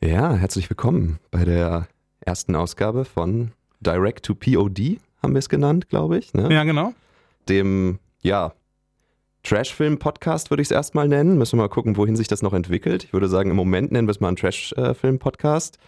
Ja, herzlich willkommen bei der ersten Ausgabe von Direct to POD, haben wir es genannt, glaube ich. Ne? Ja, genau. Dem, ja, Trash-Film-Podcast würde ich es erstmal nennen. Müssen wir mal gucken, wohin sich das noch entwickelt. Ich würde sagen, im Moment nennen wir es mal einen Trash-Film-Podcast.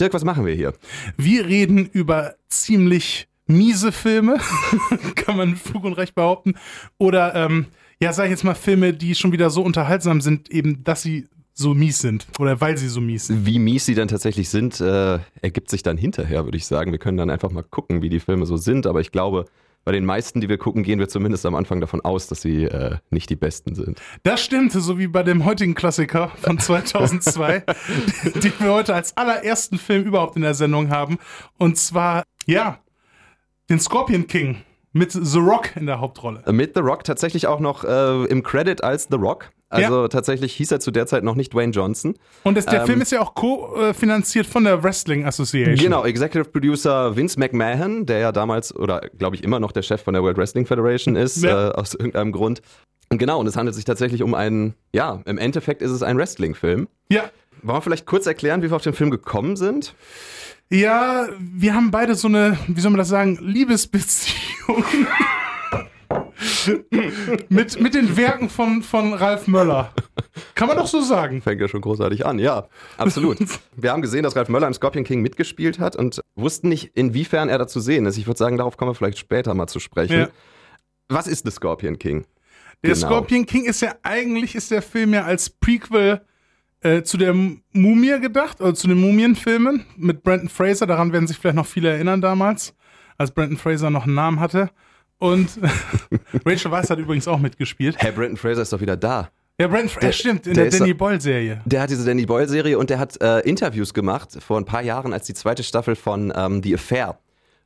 Dirk, was machen wir hier? Wir reden über ziemlich miese Filme, kann man mit Fug und Recht behaupten. Oder, ähm, ja, sag ich jetzt mal, Filme, die schon wieder so unterhaltsam sind, eben, dass sie so mies sind oder weil sie so mies sind. Wie mies sie dann tatsächlich sind, äh, ergibt sich dann hinterher, würde ich sagen. Wir können dann einfach mal gucken, wie die Filme so sind. Aber ich glaube, bei den meisten, die wir gucken, gehen wir zumindest am Anfang davon aus, dass sie äh, nicht die besten sind. Das stimmt, so wie bei dem heutigen Klassiker von 2002, den wir heute als allerersten Film überhaupt in der Sendung haben. Und zwar, ja, den Scorpion King mit The Rock in der Hauptrolle. Mit The Rock tatsächlich auch noch äh, im Credit als The Rock. Also ja. tatsächlich hieß er zu der Zeit noch nicht Dwayne Johnson. Und das, der ähm, Film ist ja auch co-finanziert von der Wrestling Association. Genau, Executive Producer Vince McMahon, der ja damals oder glaube ich immer noch der Chef von der World Wrestling Federation ist, ja. äh, aus irgendeinem Grund. Und genau, und es handelt sich tatsächlich um einen, ja, im Endeffekt ist es ein Wrestling-Film. Ja. Wollen wir vielleicht kurz erklären, wie wir auf den Film gekommen sind? Ja, wir haben beide so eine, wie soll man das sagen, Liebesbeziehung. mit, mit den Werken von, von Ralf Möller. Kann man doch so sagen. Fängt ja schon großartig an, ja, absolut. Wir haben gesehen, dass Ralf Möller im Scorpion King mitgespielt hat und wussten nicht, inwiefern er da zu sehen ist. Ich würde sagen, darauf kommen wir vielleicht später mal zu sprechen. Ja. Was ist The Scorpion King? Der genau. Scorpion King ist ja eigentlich ist der Film ja als Prequel äh, zu der Mumie gedacht, oder zu den Mumienfilmen mit Brandon Fraser. Daran werden sich vielleicht noch viele erinnern damals, als Brandon Fraser noch einen Namen hatte. Und Rachel Weisz hat übrigens auch mitgespielt. Herr Brandon Fraser ist doch wieder da. Ja, Brandon Fraser, stimmt, in der, der Danny Boyle-Serie. Der hat diese Danny Boyle-Serie und der hat äh, Interviews gemacht vor ein paar Jahren, als die zweite Staffel von ähm, The Affair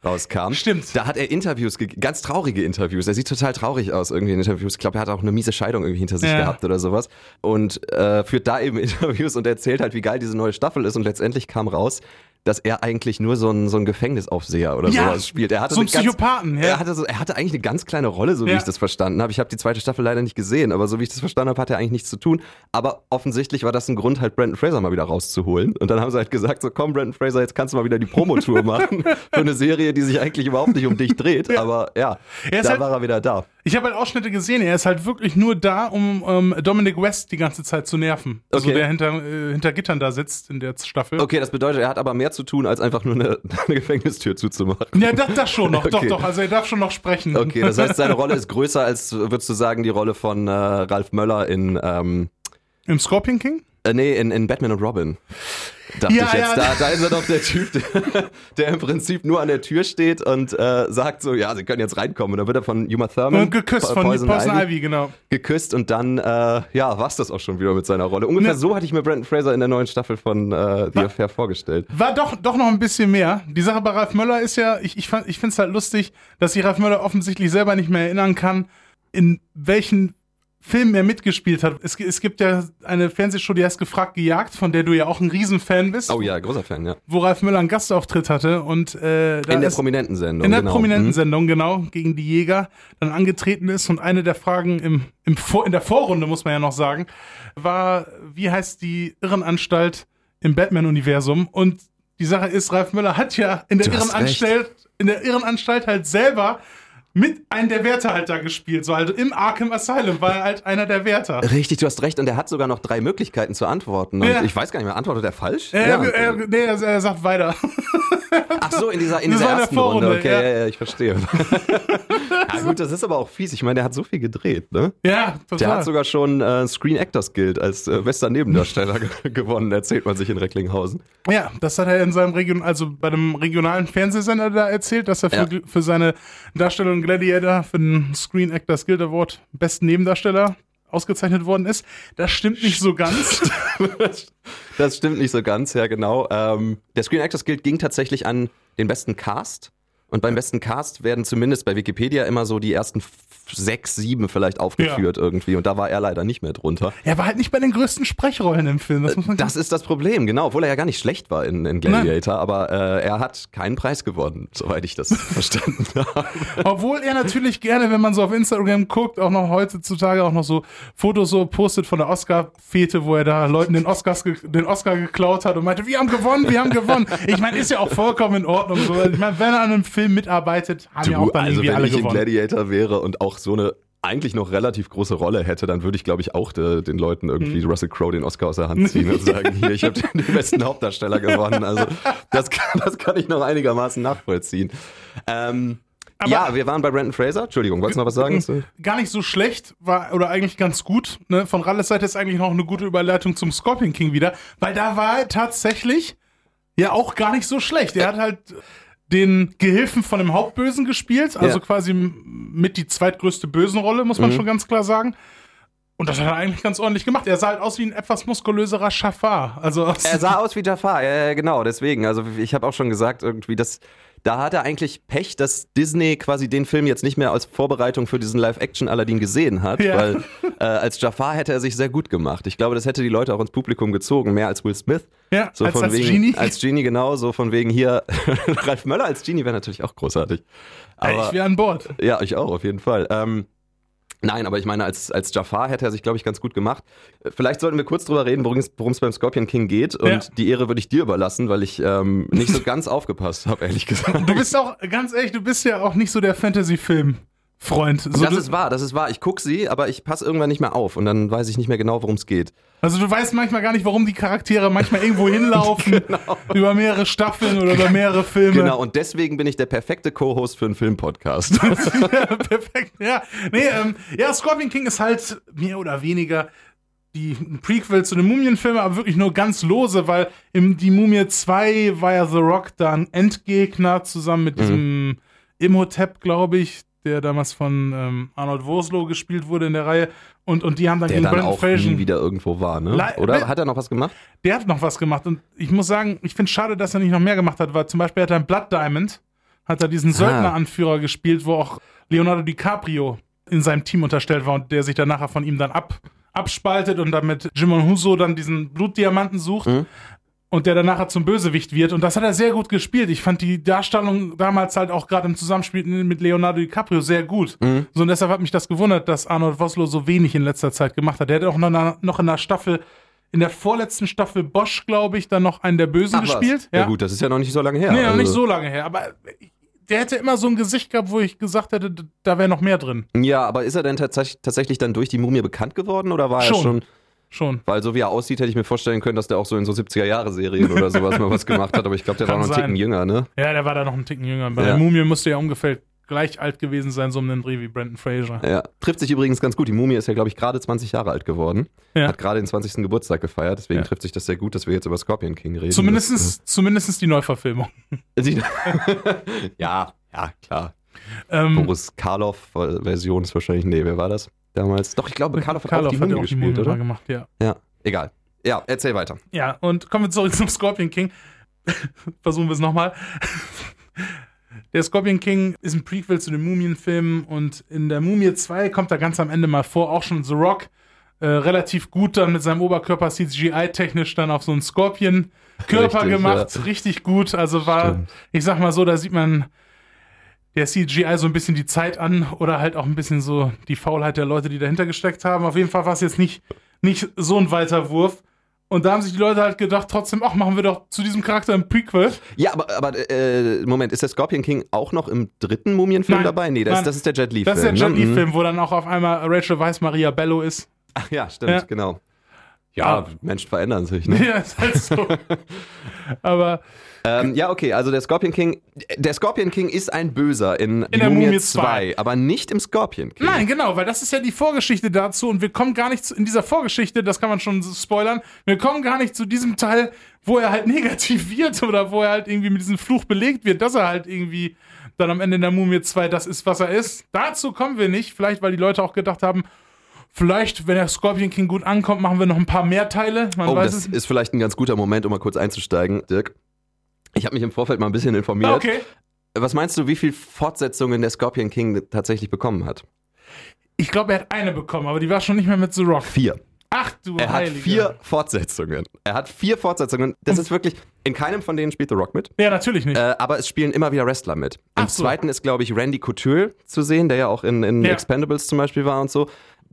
rauskam. Stimmt. Da hat er Interviews, ganz traurige Interviews. Er sieht total traurig aus irgendwie in Interviews. Ich glaube, er hat auch eine miese Scheidung irgendwie hinter sich ja. gehabt oder sowas. Und äh, führt da eben Interviews und erzählt halt, wie geil diese neue Staffel ist. Und letztendlich kam raus, dass er eigentlich nur so ein, so ein Gefängnisaufseher oder ja, sowas spielt. Er hatte so ein Psychopathen, ganz, ja. Er hatte, so, er hatte eigentlich eine ganz kleine Rolle, so wie ja. ich das verstanden habe. Ich habe die zweite Staffel leider nicht gesehen, aber so wie ich das verstanden habe, hat er eigentlich nichts zu tun. Aber offensichtlich war das ein Grund, halt Brandon Fraser mal wieder rauszuholen. Und dann haben sie halt gesagt, so komm Brandon Fraser, jetzt kannst du mal wieder die Promotour machen für eine Serie, die sich eigentlich überhaupt nicht um dich dreht. Aber ja, da halt, war er wieder da. Ich habe halt Ausschnitte gesehen, er ist halt wirklich nur da, um um Dominic West die ganze Zeit zu nerven. Also okay. der hinter, äh, hinter Gittern da sitzt in der Staffel. Okay, das bedeutet, er hat aber mehr zu tun, als einfach nur eine, eine Gefängnistür zuzumachen. Ja, das, das schon noch, okay. doch, doch. Also er darf schon noch sprechen. Okay, das heißt, seine Rolle ist größer als, würdest du sagen, die Rolle von äh, Ralf Möller in ähm, Im Scorpion King? Äh, nee, in, in Batman und Robin dachte ja, ich jetzt. Ja. Da, da ist er doch der Typ, der, der, im Prinzip nur an der Tür steht und äh, sagt so, ja, sie können jetzt reinkommen. Und dann wird er von Uma Thurman und geküsst von Poison, Poison Ivy, genau. Geküsst und dann, äh, ja, war's das auch schon wieder mit seiner Rolle. Ungefähr ne. so hatte ich mir Brandon Fraser in der neuen Staffel von äh, The war, Affair vorgestellt. War doch, doch noch ein bisschen mehr. Die Sache bei Ralf Möller ist ja, ich, ich, ich finde es halt lustig, dass sich Ralf Möller offensichtlich selber nicht mehr erinnern kann, in welchen Filmen er mitgespielt hat. Es, es, gibt ja eine Fernsehshow, die heißt Gefragt gejagt, von der du ja auch ein Riesenfan bist. Oh ja, großer Fan, ja. Wo Ralf Müller einen Gastauftritt hatte und äh, in der prominenten Sendung. In der genau. prominenten mhm. Sendung, genau, gegen die Jäger dann angetreten ist und eine der Fragen im, im Vor in der Vorrunde, muss man ja noch sagen, war, wie heißt die Irrenanstalt im Batman-Universum? Und die Sache ist, Ralf Müller hat ja in der Irrenanstalt, in der Irrenanstalt halt selber mit einem der Wärter halt da gespielt. So also im Arkham Asylum war er halt einer der Wärter. Richtig, du hast recht. Und er hat sogar noch drei Möglichkeiten zu antworten. Und ja. ich weiß gar nicht mehr, antwortet er falsch? Ja, ja. Er, nee, er, er sagt weiter. So, in dieser, in dieser ersten Runde. Okay, ja. ja, ich verstehe. ja gut, das ist aber auch fies. Ich meine, der hat so viel gedreht, ne? Ja, total. Der hat sogar schon äh, Screen Actors Guild als äh, bester Nebendarsteller gewonnen, erzählt man sich in Recklinghausen. Ja, das hat er in seinem Region, also bei einem regionalen Fernsehsender da erzählt, dass er für, ja. für seine Darstellung Gladiator für den Screen Actors Guild Award besten Nebendarsteller ausgezeichnet worden ist. Das stimmt nicht so ganz. das stimmt nicht so ganz, ja genau. Ähm, der Screen Actors Guild ging tatsächlich an den besten Cast Und beim besten Cast werden zumindest bei Wikipedia immer so die ersten sechs, sieben vielleicht aufgeführt irgendwie. Und da war er leider nicht mehr drunter. Er war halt nicht bei den größten Sprechrollen im Film. Das muss man Das ist das Problem, genau. Obwohl er ja gar nicht schlecht war in, in Gladiator, aber äh, er hat keinen Preis gewonnen, soweit ich das verstanden habe. Obwohl er natürlich gerne, wenn man so auf Instagram guckt, auch noch heutzutage auch noch so Fotos so postet von der Oscar-Fete, wo er da Leuten den, Oscars den Oscar geklaut hat und meinte, wir haben gewonnen, wir haben gewonnen. Ich meine, ist ja auch vollkommen in Ordnung. So. Ich meine, wenn er an einem Film mitarbeitet, haben ja auch dann also irgendwie wenn alle ich in gewonnen. Gladiator wäre und auch so eine eigentlich noch relativ große Rolle hätte, dann würde ich, glaube ich, auch de, den Leuten irgendwie Mhm. Russell Crowe den Oscar aus der Hand ziehen und sagen, hier, ich habe den besten Hauptdarsteller gewonnen. Also das kann, das kann ich noch einigermaßen nachvollziehen. Ähm, ja, wir waren bei Brandon Fraser. Entschuldigung, wolltest du noch was sagen? Gar nicht so schlecht, war oder eigentlich ganz gut. Ne? Von Ralles Seite ist eigentlich noch eine gute Überleitung zum Scorpion King wieder, weil da war er tatsächlich ja auch gar nicht so schlecht. Er hat halt den Gehilfen von dem Hauptbösen gespielt, also Ja. quasi mit die zweitgrößte Bösenrolle, muss man Mhm. schon ganz klar sagen. Und das hat er eigentlich ganz ordentlich gemacht. Er sah halt aus wie ein etwas muskulöserer Schafar. Also Er sah aus wie Jafar, ja, ja, genau, deswegen. Also ich habe auch schon gesagt, irgendwie, dass da hat er eigentlich Pech, dass Disney quasi den Film jetzt nicht mehr als Vorbereitung für diesen Live-Action-Aladdin gesehen hat, Ja. weil äh, als Jafar hätte er sich sehr gut gemacht. Ich glaube, das hätte die Leute auch ins Publikum gezogen, mehr als Will Smith. ja, So als, als wegen, Genie. Als Genie, genau, so von wegen hier. Ralf Möller als Genie wäre natürlich auch großartig. Aber, ich wäre an Bord. ja, ich auch, auf jeden Fall. Ähm, nein, aber ich meine, als, als Jafar hätte er sich, glaube ich, ganz gut gemacht. Vielleicht sollten wir kurz drüber reden, worum es beim Scorpion King geht. Und Ja. die Ehre würde ich dir überlassen, weil ich ähm, nicht so ganz aufgepasst habe, ehrlich gesagt. Du bist auch, ganz ehrlich, du bist ja auch nicht so der Fantasy-Film-Freund. So, das ist wahr, das ist wahr. Ich gucke sie, aber ich passe irgendwann nicht mehr auf und dann weiß ich nicht mehr genau, worum es geht. Also du weißt manchmal gar nicht, warum die Charaktere manchmal irgendwo hinlaufen, über mehrere Staffeln oder über mehrere Filme. Genau, und deswegen bin ich der perfekte Co-Host für einen Filmpodcast. ja, perfekt. Ja, nee, ähm, ja, Scorpion King ist halt mehr oder weniger die Prequel zu den Mumienfilmen, aber wirklich nur ganz lose, weil im Die Mumie 2 war ja The Rock dann Endgegner zusammen mit diesem Imhotep, glaube ich, der damals von ähm, Arnold Vosloo gespielt wurde in der Reihe. Und, und die haben dann Der gegen dann Brendan auch Fraser. nie wieder irgendwo war, ne? Le- Oder hat er noch was gemacht? Der hat noch was gemacht und ich muss sagen, ich finde es schade, dass er nicht noch mehr gemacht hat, weil zum Beispiel hat er in Blood Diamond, hat er diesen Söldneranführer gespielt, wo auch Leonardo DiCaprio in seinem Team unterstellt war und der sich dann nachher von ihm dann ab, abspaltet und dann mit Jimon Huso dann diesen Blutdiamanten sucht. Und der dann nachher zum Bösewicht wird. Und das hat er sehr gut gespielt. Ich fand die Darstellung damals halt auch gerade im Zusammenspiel mit Leonardo DiCaprio sehr gut. So, und deshalb hat mich das gewundert, dass Arnold Vosloo so wenig in letzter Zeit gemacht hat. Der hat auch noch, in noch der Staffel, in der vorletzten Staffel Bosch, glaube ich, dann noch einen der Bösen Ach, gespielt. Ja. gut, das ist ja noch nicht so lange her. Nee, noch also. nicht so lange her. Aber der hätte immer so ein Gesicht gehabt, wo ich gesagt hätte, da wäre noch mehr drin. Ja, aber ist er denn tats tatsächlich dann durch die Mumie bekannt geworden oder war Schon. er schon? Schon. Weil so wie er aussieht, hätte ich mir vorstellen können, dass der auch so in so 70er-Jahre-Serien oder sowas mal was gemacht hat. Aber ich glaube, der Kann war noch einen sein. Ticken jünger, ne? Ja, der war da noch einen Ticken jünger. Bei Ja. der Mumie musste ja ungefähr gleich alt gewesen sein, so um den Dreh wie Brandon Fraser. Ja. Trifft sich übrigens ganz gut. Die Mumie ist ja, glaube ich, gerade 20 Jahre alt geworden. Ja. Hat gerade den 20. Geburtstag gefeiert. Deswegen Ja. trifft sich das sehr gut, dass wir jetzt über Scorpion King reden. Zumindestens, zumindestens die Neuverfilmung. Das, äh, ja, ja, klar. Ähm, Boris Karloff-Version ist wahrscheinlich, nee, wer war das damals? Doch, ich glaube, Karloff hat auch die hat Mumie ja auch die gespielt, Mumie mal oder? gemacht, ja. Ja, egal. Ja, erzähl weiter. Ja, und kommen wir zurück zum Scorpion King. Versuchen wir es nochmal. Der Scorpion King ist ein Prequel zu den Mumienfilmen und in der Mumie 2 kommt er ganz am Ende mal vor, auch schon The Rock. Äh, relativ gut dann mit seinem Oberkörper CGI-technisch dann auf so einen Scorpion-Körper gemacht. Richtig gut. Also war, Stimmt. ich sag mal so, da sieht man der CGI so ein bisschen die Zeit an oder halt auch ein bisschen so die Faulheit der Leute, die dahinter gesteckt haben. Auf jeden Fall war es jetzt nicht, nicht so ein weiter Wurf. Und da haben sich die Leute halt gedacht, trotzdem, ach, machen wir doch zu diesem Charakter ein Prequel. Ja, aber, aber äh, Moment, ist der Scorpion King auch noch im dritten Mumienfilm Nein, dabei? Nee, das, nein. das ist der Jet Li-Film. Das ist der Jet ne? Li-Film, wo dann auch auf einmal Rachel Weisz Maria Bello ist. Ach ja, stimmt, Ja. genau. Ja, Ah. Menschen verändern sich, ne? Ja, ist halt so. Aber ähm, ja, okay, also der Scorpion King, der Scorpion King ist ein Böser in, Die der Mumie Mumie 2, 2, aber nicht im Scorpion King. Nein, genau, weil das ist ja die Vorgeschichte dazu und wir kommen gar nicht zu, in dieser Vorgeschichte, das kann man schon spoilern, wir kommen gar nicht zu diesem Teil, wo er halt negativ wird oder wo er halt irgendwie mit diesem Fluch belegt wird, dass er halt irgendwie dann am Ende in der Mumie 2 das ist, was er ist. Dazu kommen wir nicht, vielleicht weil die Leute auch gedacht haben, vielleicht, wenn der Scorpion King gut ankommt, machen wir noch ein paar mehr Teile. Man Oh, weiß das es ist vielleicht ein ganz guter Moment, um mal kurz einzusteigen, Dirk. Ich habe mich im Vorfeld mal ein bisschen informiert. Okay. Was meinst du, wie viel Fortsetzungen der Scorpion King tatsächlich bekommen hat? Ich glaube, er hat eine bekommen, aber die war schon nicht mehr mit The Rock. Vier. Ach du Er Heilige. hat vier Fortsetzungen. Er hat vier Fortsetzungen. Das ist wirklich, in keinem von denen spielt The Rock mit. Ja, natürlich nicht. Äh, aber es spielen immer wieder Wrestler mit. Im Ach so. zweiten ist, glaube ich, Randy Couture zu sehen, der ja auch in, in Ja. Expendables zum Beispiel war und so.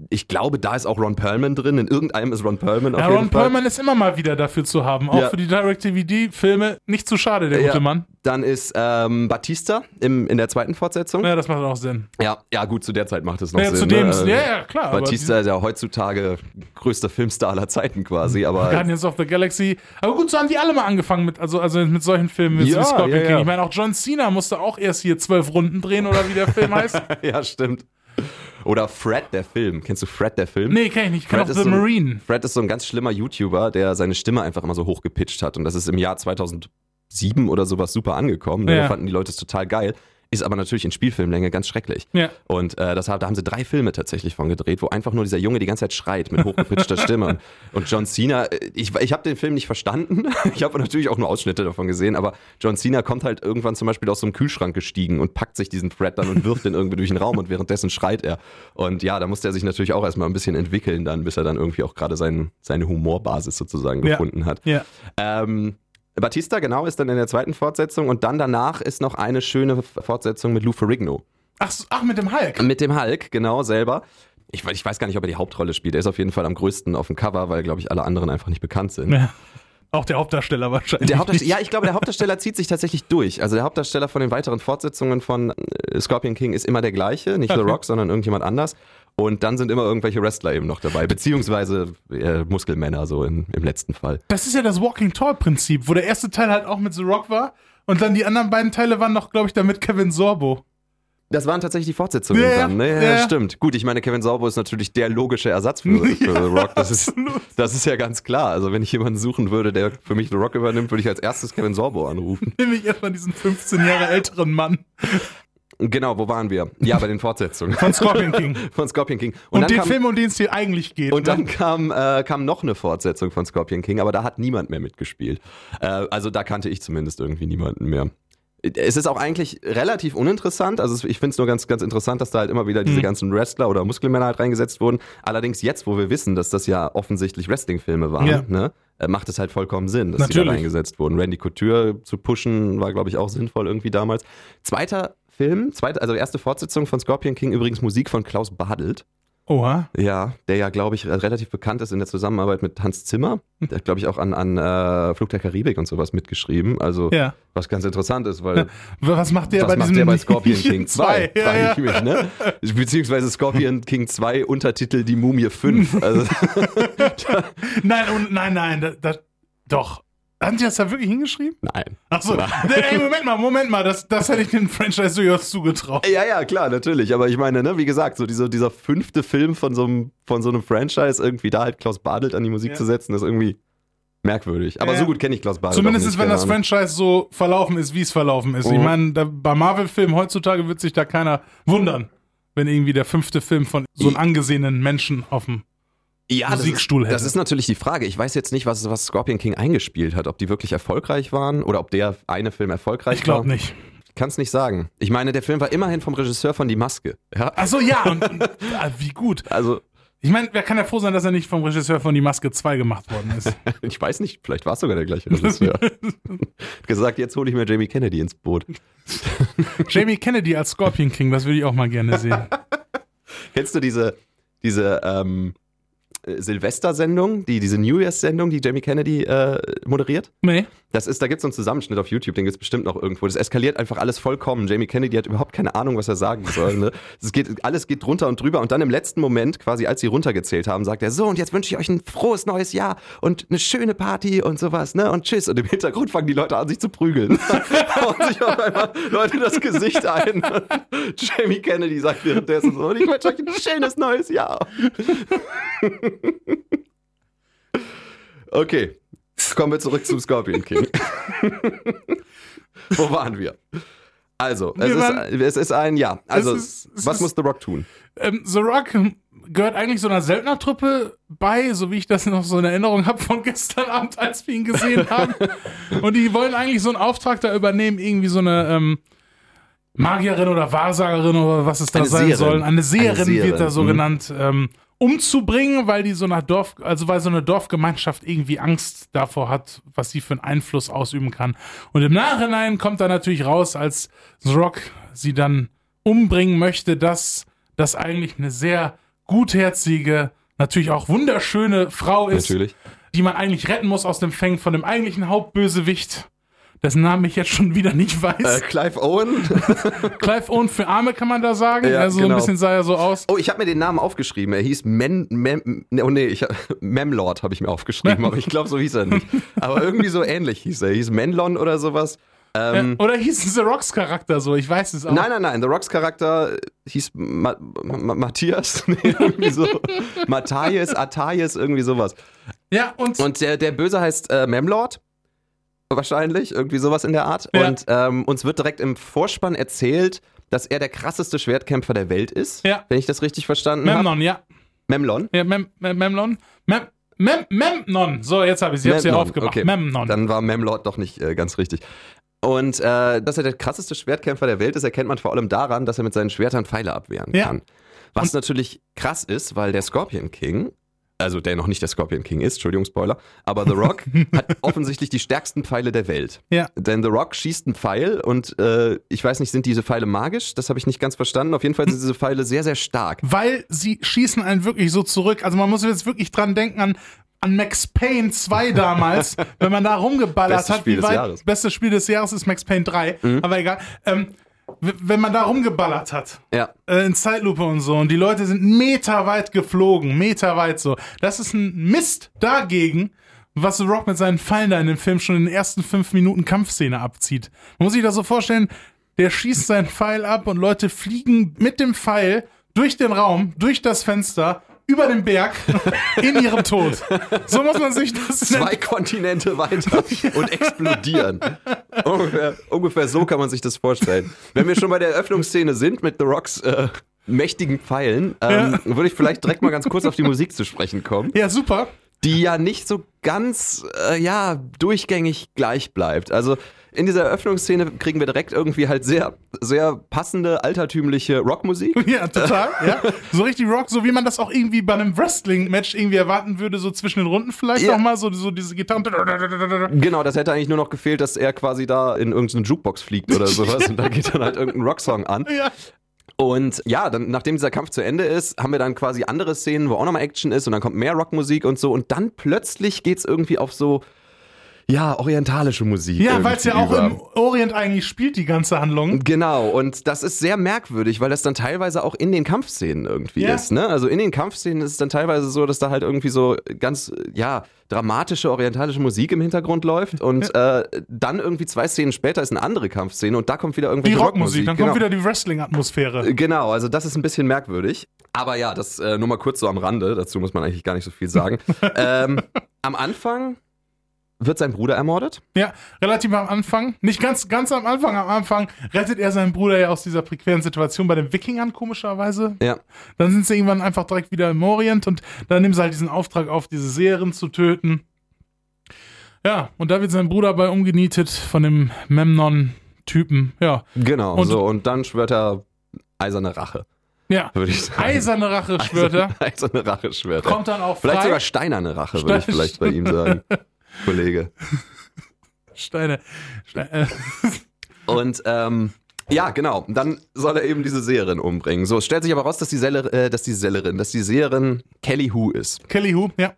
Ich glaube, da ist auch Ron Perlman drin. In irgendeinem ist Ron Perlman auf ja, jeden Ron Fall. Perlman ist immer mal wieder dafür zu haben. Auch Ja. für die Direct-DVD-Filme. Nicht zu schade, der gute Mann. Dann ist ähm, Batista im, in der zweiten Fortsetzung. Ja, das macht auch Sinn. Ja, ja, gut, zu der Zeit macht es noch Ja, Sinn. zu dem, ne? ja, ja, klar. aber Batista ist ja heutzutage größter Filmstar aller Zeiten quasi, aber Guardians of the Galaxy. Aber gut, so haben die alle mal angefangen mit, also, also mit solchen Filmen wie Ja, Scorpion ja, King. Ich meine, auch John Cena musste auch erst hier zwölf Runden drehen oder wie der Film heißt. ja, stimmt. Oder Fred, der Film. Kennst du Fred, der Film? Nee, kenn ich nicht. Ich kenn auch ist The so ein, Marine. Fred ist so ein ganz schlimmer YouTuber, der seine Stimme einfach immer so hoch gepitcht hat. Und das ist im Jahr 2007 oder sowas super angekommen. Ja. Da fanden die Leute es total geil. Ist aber natürlich in Spielfilmlänge ganz schrecklich. Ja. Und äh, das, da haben sie drei Filme tatsächlich von gedreht, wo einfach nur dieser Junge die ganze Zeit schreit mit hochgepitchter Stimme. Und, John Cena, äh, ich, ich habe den Film nicht verstanden. Ich habe natürlich auch nur Ausschnitte davon gesehen, aber John Cena kommt halt irgendwann zum Beispiel aus so einem Kühlschrank gestiegen und packt sich diesen Fred dann und wirft den irgendwie durch den Raum und währenddessen schreit er. Und ja, da musste er sich natürlich auch erstmal ein bisschen entwickeln dann, bis er dann irgendwie auch gerade sein, seine Humorbasis sozusagen Ja. gefunden hat. Ja. Ähm, Batista, genau, ist dann in der zweiten Fortsetzung und dann danach ist noch eine schöne Fortsetzung mit Lou Ferrigno. Ach, ach, mit dem Hulk. Mit dem Hulk, genau, selber. Ich, ich weiß gar nicht, ob er die Hauptrolle spielt. Er ist auf jeden Fall am größten auf dem Cover, weil, glaube ich, alle anderen einfach nicht bekannt sind. Ja. Auch der Hauptdarsteller wahrscheinlich. Der Hauptdarsteller, ja, ich glaube, der Hauptdarsteller zieht sich tatsächlich durch. Also der Hauptdarsteller von den weiteren Fortsetzungen von äh, Scorpion King ist immer der gleiche, nicht The Okay. Rock, sondern irgendjemand anders. Und dann sind immer irgendwelche Wrestler eben noch dabei, beziehungsweise äh, Muskelmänner so in, im letzten Fall. Das ist ja das Walking Tall Prinzip, wo der erste Teil halt auch mit The Rock war und dann die anderen beiden Teile waren noch, glaube ich, da mit Kevin Sorbo. Das waren tatsächlich die Fortsetzungen Ja, ja, dann, ne? Ja, ja. stimmt. Gut, ich meine, Kevin Sorbo ist natürlich der logische Ersatz für, für The Rock. Das ist, das ist ja ganz klar. Also wenn ich jemanden suchen würde, der für mich The Rock übernimmt, würde ich als erstes Kevin Sorbo anrufen. Nämlich erstmal diesen 15 Jahre älteren Mann Genau, wo waren wir? Ja, bei den Fortsetzungen. von Scorpion King. von Scorpion King. Und, dann den kam, Film, um den es hier eigentlich geht. Und dann ne? kam, äh, kam noch eine Fortsetzung von Scorpion King, aber da hat niemand mehr mitgespielt. Äh, also da kannte ich zumindest irgendwie niemanden mehr. Es ist auch eigentlich relativ uninteressant. Also ich finde es nur ganz, ganz interessant, dass da halt immer wieder diese Mhm. ganzen Wrestler oder Muskelmänner halt reingesetzt wurden. Allerdings jetzt, wo wir wissen, dass das ja offensichtlich Wrestling-Filme waren, Ja. ne, äh, macht es halt vollkommen Sinn, dass die Natürlich. da reingesetzt wurden. Randy Couture zu pushen war, glaube ich, auch sinnvoll irgendwie damals. Zweiter Film, zweite, also erste Fortsetzung von Scorpion King, übrigens Musik von Klaus Badelt. Oha. Ja, der ja, glaube ich, relativ bekannt ist in der Zusammenarbeit mit Hans Zimmer. Der hat, glaube ich, auch an, an äh, Flug der Karibik und sowas mitgeschrieben. Also, Ja. was ganz interessant ist, weil Was macht der was bei macht der bei Scorpion King 2? Ja, ja. ich mich, ne? Beziehungsweise Scorpion King 2 Untertitel Die Mumie 5. Also, Nein, und, nein, nein, da, da, doch. Haben die das da wirklich hingeschrieben? nein. Achso, ey, Moment mal, Moment mal, das, das hätte ich dem Franchise durchaus zugetraut. Ja, ja, klar, natürlich. Aber ich meine, ne, wie gesagt, so diese, dieser fünfte Film von so, einem, von so einem Franchise, irgendwie da halt Klaus Badelt an die Musik Ja. zu setzen, ist irgendwie merkwürdig. Aber Ja. so gut kenne ich Klaus Badelt. Zumindest auch ist, nicht, wenn das Ahnung. Franchise so verlaufen ist, wie es verlaufen ist. Ich Mhm. meine, da, bei Marvel-Filmen heutzutage wird sich da keiner wundern, wenn irgendwie der fünfte Film von so einem angesehenen Menschen auf dem ja, das Musikstuhl ist, hätte. Das ist natürlich die Frage. Ich weiß jetzt nicht, was, was Scorpion King eingespielt hat. Ob die wirklich erfolgreich waren oder ob der eine Film erfolgreich Ich glaube war. nicht. Ich kann es nicht sagen. Ich meine, der Film war immerhin vom Regisseur von Die Maske. Ja? Achso, ja, und, und ah, wie gut. Also, Ich meine, wer kann ja froh sein, dass er nicht vom Regisseur von Die Maske 2 gemacht worden ist. ich weiß nicht, vielleicht war es sogar der gleiche Regisseur. Hat gesagt, jetzt hole ich mir Jamie Kennedy ins Boot. Jamie Kennedy als Scorpion King, das würde ich auch mal gerne sehen. Kennst du diese, diese ähm, äh, Silvester-Sendung, die, diese New Year's-Sendung, die Jamie Kennedy äh, moderiert? Nee. Das ist, da gibt es so einen Zusammenschnitt auf YouTube, den gibt es bestimmt noch irgendwo. Das eskaliert einfach alles vollkommen. Jamie Kennedy hat überhaupt keine Ahnung, was er sagen soll. Ne? Es geht, alles geht drunter und drüber und dann im letzten Moment, quasi als sie runtergezählt haben, sagt er, so und jetzt wünsche ich euch ein frohes neues Jahr und eine schöne Party und sowas, ne? Und tschüss. Und im Hintergrund fangen die Leute an, sich zu prügeln. Hauen sich auf einmal Leute das Gesicht ein. Jamie Kennedy sagt währenddessen so, und ich wünsche euch ein schönes neues Jahr. Okay, kommen wir zurück zum Scorpion King. Wo waren wir? Also, es Wir ist, waren- es ist ein Ja. Also, ist- es was ist- muss The Rock tun? Ähm, The Rock gehört eigentlich so einer Söldnertruppe bei, so wie ich das noch so in Erinnerung habe von gestern Abend, als wir ihn gesehen haben. Und die wollen eigentlich so einen Auftrag da übernehmen, irgendwie so eine, ähm, Magierin oder Wahrsagerin oder was es da Eine sein Seherin. soll. Eine Seherin, Eine Seherin, wird da so mhm. genannt, ähm, umzubringen, weil die so nach Dorf, also weil so eine Dorfgemeinschaft irgendwie Angst davor hat, was sie für einen Einfluss ausüben kann. Und im Nachhinein kommt da natürlich raus, als The Rock sie dann umbringen möchte, dass das eigentlich eine sehr gutherzige, natürlich auch wunderschöne Frau ist, Natürlich. die man eigentlich retten muss aus dem Fängen von dem eigentlichen Hauptbösewicht, dessen Namen ich jetzt schon wieder nicht weiß. Äh, Clive Owen. Clive Owen für Arme kann man da sagen. Ja, also so genau. ein bisschen sah er so aus. Oh, ich habe mir den Namen aufgeschrieben. Er hieß Men, Mem, oh nee, ich, Memlord habe ich mir aufgeschrieben, aber ich glaube, so hieß er nicht. Aber irgendwie so ähnlich hieß er. Er hieß Menlon oder sowas. Ähm, Oder hieß The Rocks Charakter so? Ich weiß es auch. Nein, nein, nein. The Rocks Charakter hieß Ma Ma Matthias. Nee, irgendwie so. Matthias, Atthias, irgendwie sowas. Ja, und, Und der, der Böse heißt äh, Memlord. Wahrscheinlich, irgendwie sowas in der Art. Ja. Und ähm, uns wird direkt im Vorspann erzählt, dass er der krasseste Schwertkämpfer der Welt ist. Ja. Wenn ich das richtig verstanden habe. Memnon, ja. Memlon. ja Mem, Mem, Memnon. Mem, Mem, Memnon. So, jetzt habe ich sie. Memnon, aufgemacht. okay. Memnon. Dann war Memlord doch nicht äh, ganz richtig. Und äh, dass er der krasseste Schwertkämpfer der Welt ist, erkennt man vor allem daran, dass er mit seinen Schwertern Pfeile abwehren Ja. kann. Was natürlich krass ist, weil der Scorpion King, also der noch nicht der Scorpion King ist, Entschuldigung, Spoiler, aber The Rock hat offensichtlich die stärksten Pfeile der Welt. Ja. Denn The Rock schießt einen Pfeil und äh, ich weiß nicht, sind diese Pfeile magisch? Das habe ich nicht ganz verstanden. Auf jeden Fall sind diese Pfeile sehr, sehr stark. Weil sie schießen einen wirklich so zurück. Also man muss jetzt wirklich dran denken an, an Max Payne 2 damals, wenn man da rumgeballert Bestes hat. Spiel wie des weit, Jahres. Mhm. Bestes Spiel des Jahres ist Max Payne 3, aber egal. Ähm, wenn man da rumgeballert hat, Ja. äh, in Zeitlupe und so, und die Leute sind meterweit geflogen, meterweit so. Das ist ein Mist dagegen, was The Rock mit seinen Pfeilen da in dem Film schon in den ersten fünf Minuten Kampfszene abzieht. Man muss sich das so vorstellen, der schießt seinen Pfeil ab und Leute fliegen mit dem Pfeil durch den Raum, durch das Fenster, über den Berg, in ihrem Tod. So muss man sich das Zwei Kontinente weiter und explodieren. ungefähr, ungefähr so kann man sich das vorstellen. Wenn wir schon bei der Eröffnungsszene sind mit The Rocks äh, mächtigen Pfeilen, ähm, würde ich vielleicht direkt mal ganz kurz auf die Musik zu sprechen kommen, Ja, super. die ja nicht so ganz, äh, ja, durchgängig gleich bleibt. Also in dieser Eröffnungsszene kriegen wir direkt irgendwie halt sehr, sehr passende, altertümliche Rockmusik. Ja, total. ja. So richtig Rock, so wie man das auch irgendwie bei einem Wrestling-Match irgendwie erwarten würde, so zwischen den Runden vielleicht Ja. auch mal, so, so diese Gitarren. Genau, das hätte eigentlich nur noch gefehlt, dass er quasi da in irgendeine Jukebox fliegt oder sowas und da geht dann halt irgendein Rocksong an. Ja. Und ja, dann, nachdem dieser Kampf zu Ende ist, haben wir dann quasi andere Szenen, wo auch nochmal Action ist und dann kommt mehr Rockmusik und so und dann plötzlich geht's irgendwie auf so, ja, orientalische Musik. Ja, weil es ja auch irgendwie im Orient eigentlich spielt, die ganze Handlung. Genau, und das ist sehr merkwürdig, weil das dann teilweise auch in den Kampfszenen irgendwie Ja. ist. Ne? Also in den Kampfszenen ist es dann teilweise so, dass da halt irgendwie so ganz, ja, dramatische orientalische Musik im Hintergrund läuft und äh, dann irgendwie zwei Szenen später ist eine andere Kampfszene und da kommt wieder Die irgendwelche Rockmusik, dann genau. kommt wieder die Wrestling-Atmosphäre. Genau, also das ist ein bisschen merkwürdig. Aber ja, das äh, nur mal kurz so am Rande, dazu muss man eigentlich gar nicht so viel sagen. ähm, am Anfang wird sein Bruder ermordet. Ja, relativ am Anfang. Nicht ganz, ganz am Anfang. Am Anfang rettet er seinen Bruder ja aus dieser prekären Situation bei den Wikingern, komischerweise. Ja. Dann sind sie irgendwann einfach direkt wieder im Orient und dann nehmen sie halt diesen Auftrag auf, diese Seherin zu töten. Ja, und da wird sein Bruder bei umgenietet von dem Memnon-Typen. Ja. Genau, Und- so und dann schwört er eiserne Rache, Ja. würde ich sagen. Eiserne Rache schwört er. Eiserne Rache schwört er. Kommt dann auch Vielleicht frei. sogar steinerne Rache, würde ich vielleicht bei ihm sagen. Kollege. Steine. Steine. äh, Und ähm, ja, genau. Dann soll er eben diese Seherin umbringen. So, es stellt sich aber raus, dass die, Seller, äh, dass die Sellerin, dass die Seherin Kelly Hu ist. Kelly Hu, ja.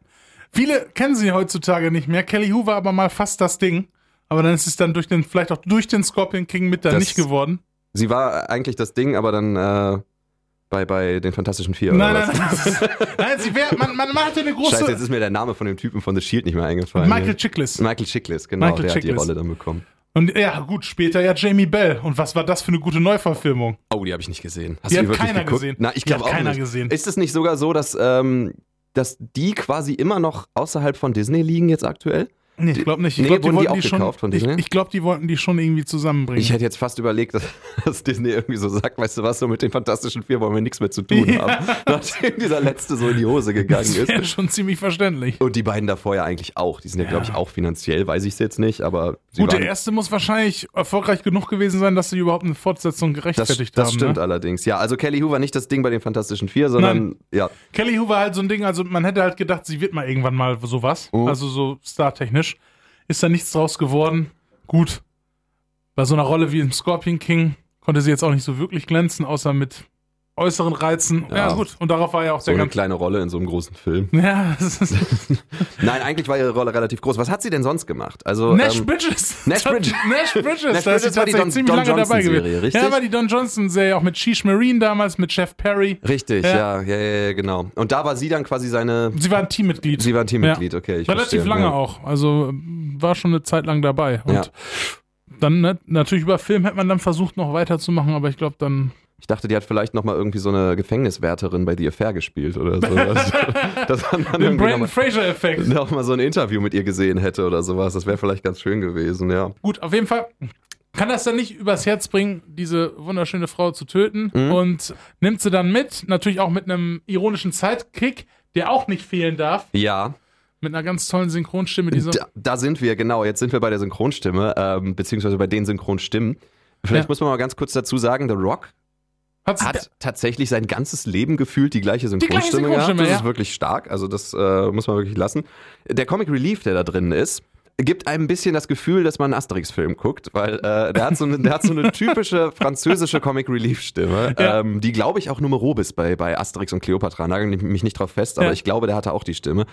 Viele kennen sie heutzutage nicht mehr. Kelly Hu war aber mal fast das Ding. Aber dann ist es dann durch den, vielleicht auch durch den Scorpion King mit dann Das- nicht geworden. Sie war eigentlich das Ding, aber dann äh, bei, bei den Fantastischen Vier Nein, oder nein, was? nein. nein, sie wär, man, man hatte eine große. Scheiße, jetzt ist mir der Name von dem Typen von The Shield nicht mehr eingefallen. Michael Chiklis. Michael Chiklis, genau, Michael der hat die Chiklis. Rolle dann bekommen. Und ja, gut, später ja Jamie Bell. Und was war das für eine gute Neuverfilmung? Oh, die habe ich nicht gesehen. Hast Die du hat keiner geguckt? gesehen. Na, ich glaube auch keiner nicht. gesehen. Ist es nicht sogar so, dass, ähm, dass die quasi immer noch außerhalb von Disney liegen jetzt aktuell? Nee, ich glaube nicht. Ich Nee, glaub, die wurden die wollten auch schon, gekauft von ich, Disney? ich glaube, die wollten die schon irgendwie zusammenbringen. Ich hätte jetzt fast überlegt, dass, dass Disney irgendwie so sagt, weißt du was, so mit den Fantastischen Vier wollen wir nichts mehr zu tun Ja. haben. Nachdem dieser letzte so in die Hose gegangen das ist. wäre schon ziemlich verständlich. Und die beiden davor ja eigentlich auch. Die sind ja, glaube ich, auch finanziell, weiß ich es jetzt nicht, aber Gut, der erste muss wahrscheinlich erfolgreich genug gewesen sein, dass sie überhaupt eine Fortsetzung das, gerechtfertigt das haben. stimmt ne? allerdings. Ja, also Kelly war nicht das Ding bei den Fantastischen Vier, sondern ja, Kelly war halt so ein Ding, also man hätte halt gedacht, sie wird mal irgendwann mal sowas. Mhm. Also so startechnisch. Ist da nichts draus geworden. Gut. Bei so einer Rolle wie im Scorpion King konnte sie jetzt auch nicht so wirklich glänzen, außer mit äußeren Reizen. Ja, Ja. gut. Und darauf war ja auch so der eine kleine Rolle in so einem großen Film. Ja, das ist Nein, eigentlich war ihre Rolle relativ groß. Was hat sie denn sonst gemacht? Also Nash ähm, Bridges. Nash Bridges. Nash Bridges. Nash da ist sie Bridges war die tatsächlich Don- ziemlich Don lange dabei Johnson-Serie, gewesen. richtig? Ja, war die Don Johnson-Serie auch mit Sheesh Marine damals, mit Jeff Perry. richtig, Ja. ja. Ja, ja, ja, genau. Und da war sie dann quasi seine. Sie war ein Teammitglied. Sie war ein Teammitglied, okay. Ich Relativ verstehe, lange ja. auch. Also war schon eine Zeit lang dabei. Und Ja. dann ne, natürlich über Film hätte man dann versucht, noch weiterzumachen, aber ich glaube dann. Ich dachte, die hat vielleicht noch mal irgendwie so eine Gefängniswärterin bei The Affair gespielt oder sowas. Dass man dann Den Brandon Fraser-Effekt. noch mal so ein Interview mit ihr gesehen hätte oder sowas. Das wäre vielleicht ganz schön gewesen, ja. Gut, auf jeden Fall kann das dann nicht übers Herz bringen, diese wunderschöne Frau zu töten Mhm. und nimmt sie dann mit, natürlich auch mit einem ironischen Sidekick, der auch nicht fehlen darf, Ja, mit einer ganz tollen Synchronstimme, die so da, da sind wir, genau. Jetzt sind wir bei der Synchronstimme, ähm, beziehungsweise bei den Synchronstimmen. Vielleicht Ja. muss man mal ganz kurz dazu sagen, The Rock hat sie- hat tatsächlich sein ganzes Leben gefühlt die gleiche gleiche Synchronstimme, Synchronstimme, gehabt. Das ja. ist wirklich stark. Also das äh, muss man wirklich lassen. Der Comic Relief, der da drin ist, gibt einem ein bisschen das Gefühl, dass man einen Asterix-Film guckt, weil äh, der, hat so eine, der hat so eine typische französische Comic Relief-Stimme, Ja. ähm, die glaube ich auch Numero ist bei, bei Asterix und Cleopatra. Nageln mich nicht drauf fest, aber Ja. ich glaube, der hatte auch die Stimme.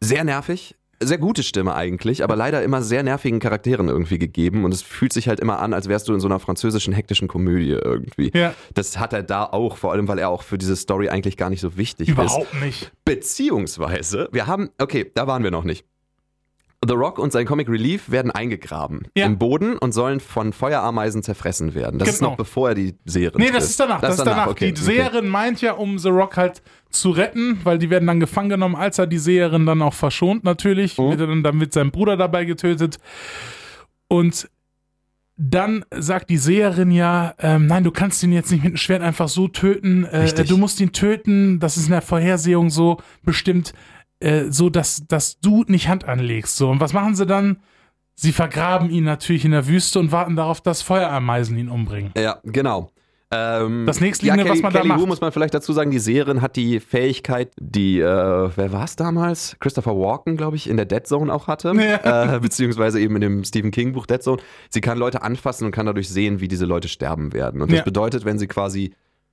Sehr nervig. Sehr gute Stimme eigentlich, aber leider immer sehr nervigen Charakteren irgendwie gegeben und es fühlt sich halt immer an, als wärst du in so einer französischen hektischen Komödie irgendwie. Ja. Das hat er da auch, vor allem weil er auch für diese Story eigentlich gar nicht so wichtig ist. überhaupt nicht. Beziehungsweise, wir haben, okay, da waren wir noch nicht. The Rock und sein Comic Relief werden eingegraben Ja. im Boden und sollen von Feuerameisen zerfressen werden. Das ist Genau. noch bevor er die Seherin Nee, das ist danach. Das, ist danach. okay, die Seherin meint ja, um The Rock halt zu retten, weil die werden dann gefangen genommen, als er die Seherin dann auch verschont, natürlich. Mhm. Wird er dann, dann wird sein Bruder dabei getötet. Und dann sagt die Seherin ja, ähm, nein, du kannst ihn jetzt nicht mit dem Schwert einfach so töten. Äh, Richtig. du musst ihn töten. Das ist in der Vorhersehung so bestimmt, äh, so dass, dass du nicht Hand anlegst. So. Und was machen sie dann? Sie vergraben ihn natürlich in der Wüste und warten darauf, dass Feuerameisen ihn umbringen. Ja, genau. Ähm, Das nächstliegende, ja, Kelly, was man da Kelly Hu macht. muss man vielleicht dazu sagen, die Seherin hat die Fähigkeit, die, äh, wer war es damals? Christopher Walken, glaube ich, in der Dead Zone auch hatte. Ja. Äh, beziehungsweise eben in dem Stephen King Buch Dead Zone. Sie kann Leute anfassen und kann dadurch sehen, wie diese Leute sterben werden. Und das Ja. bedeutet, wenn sie quasi,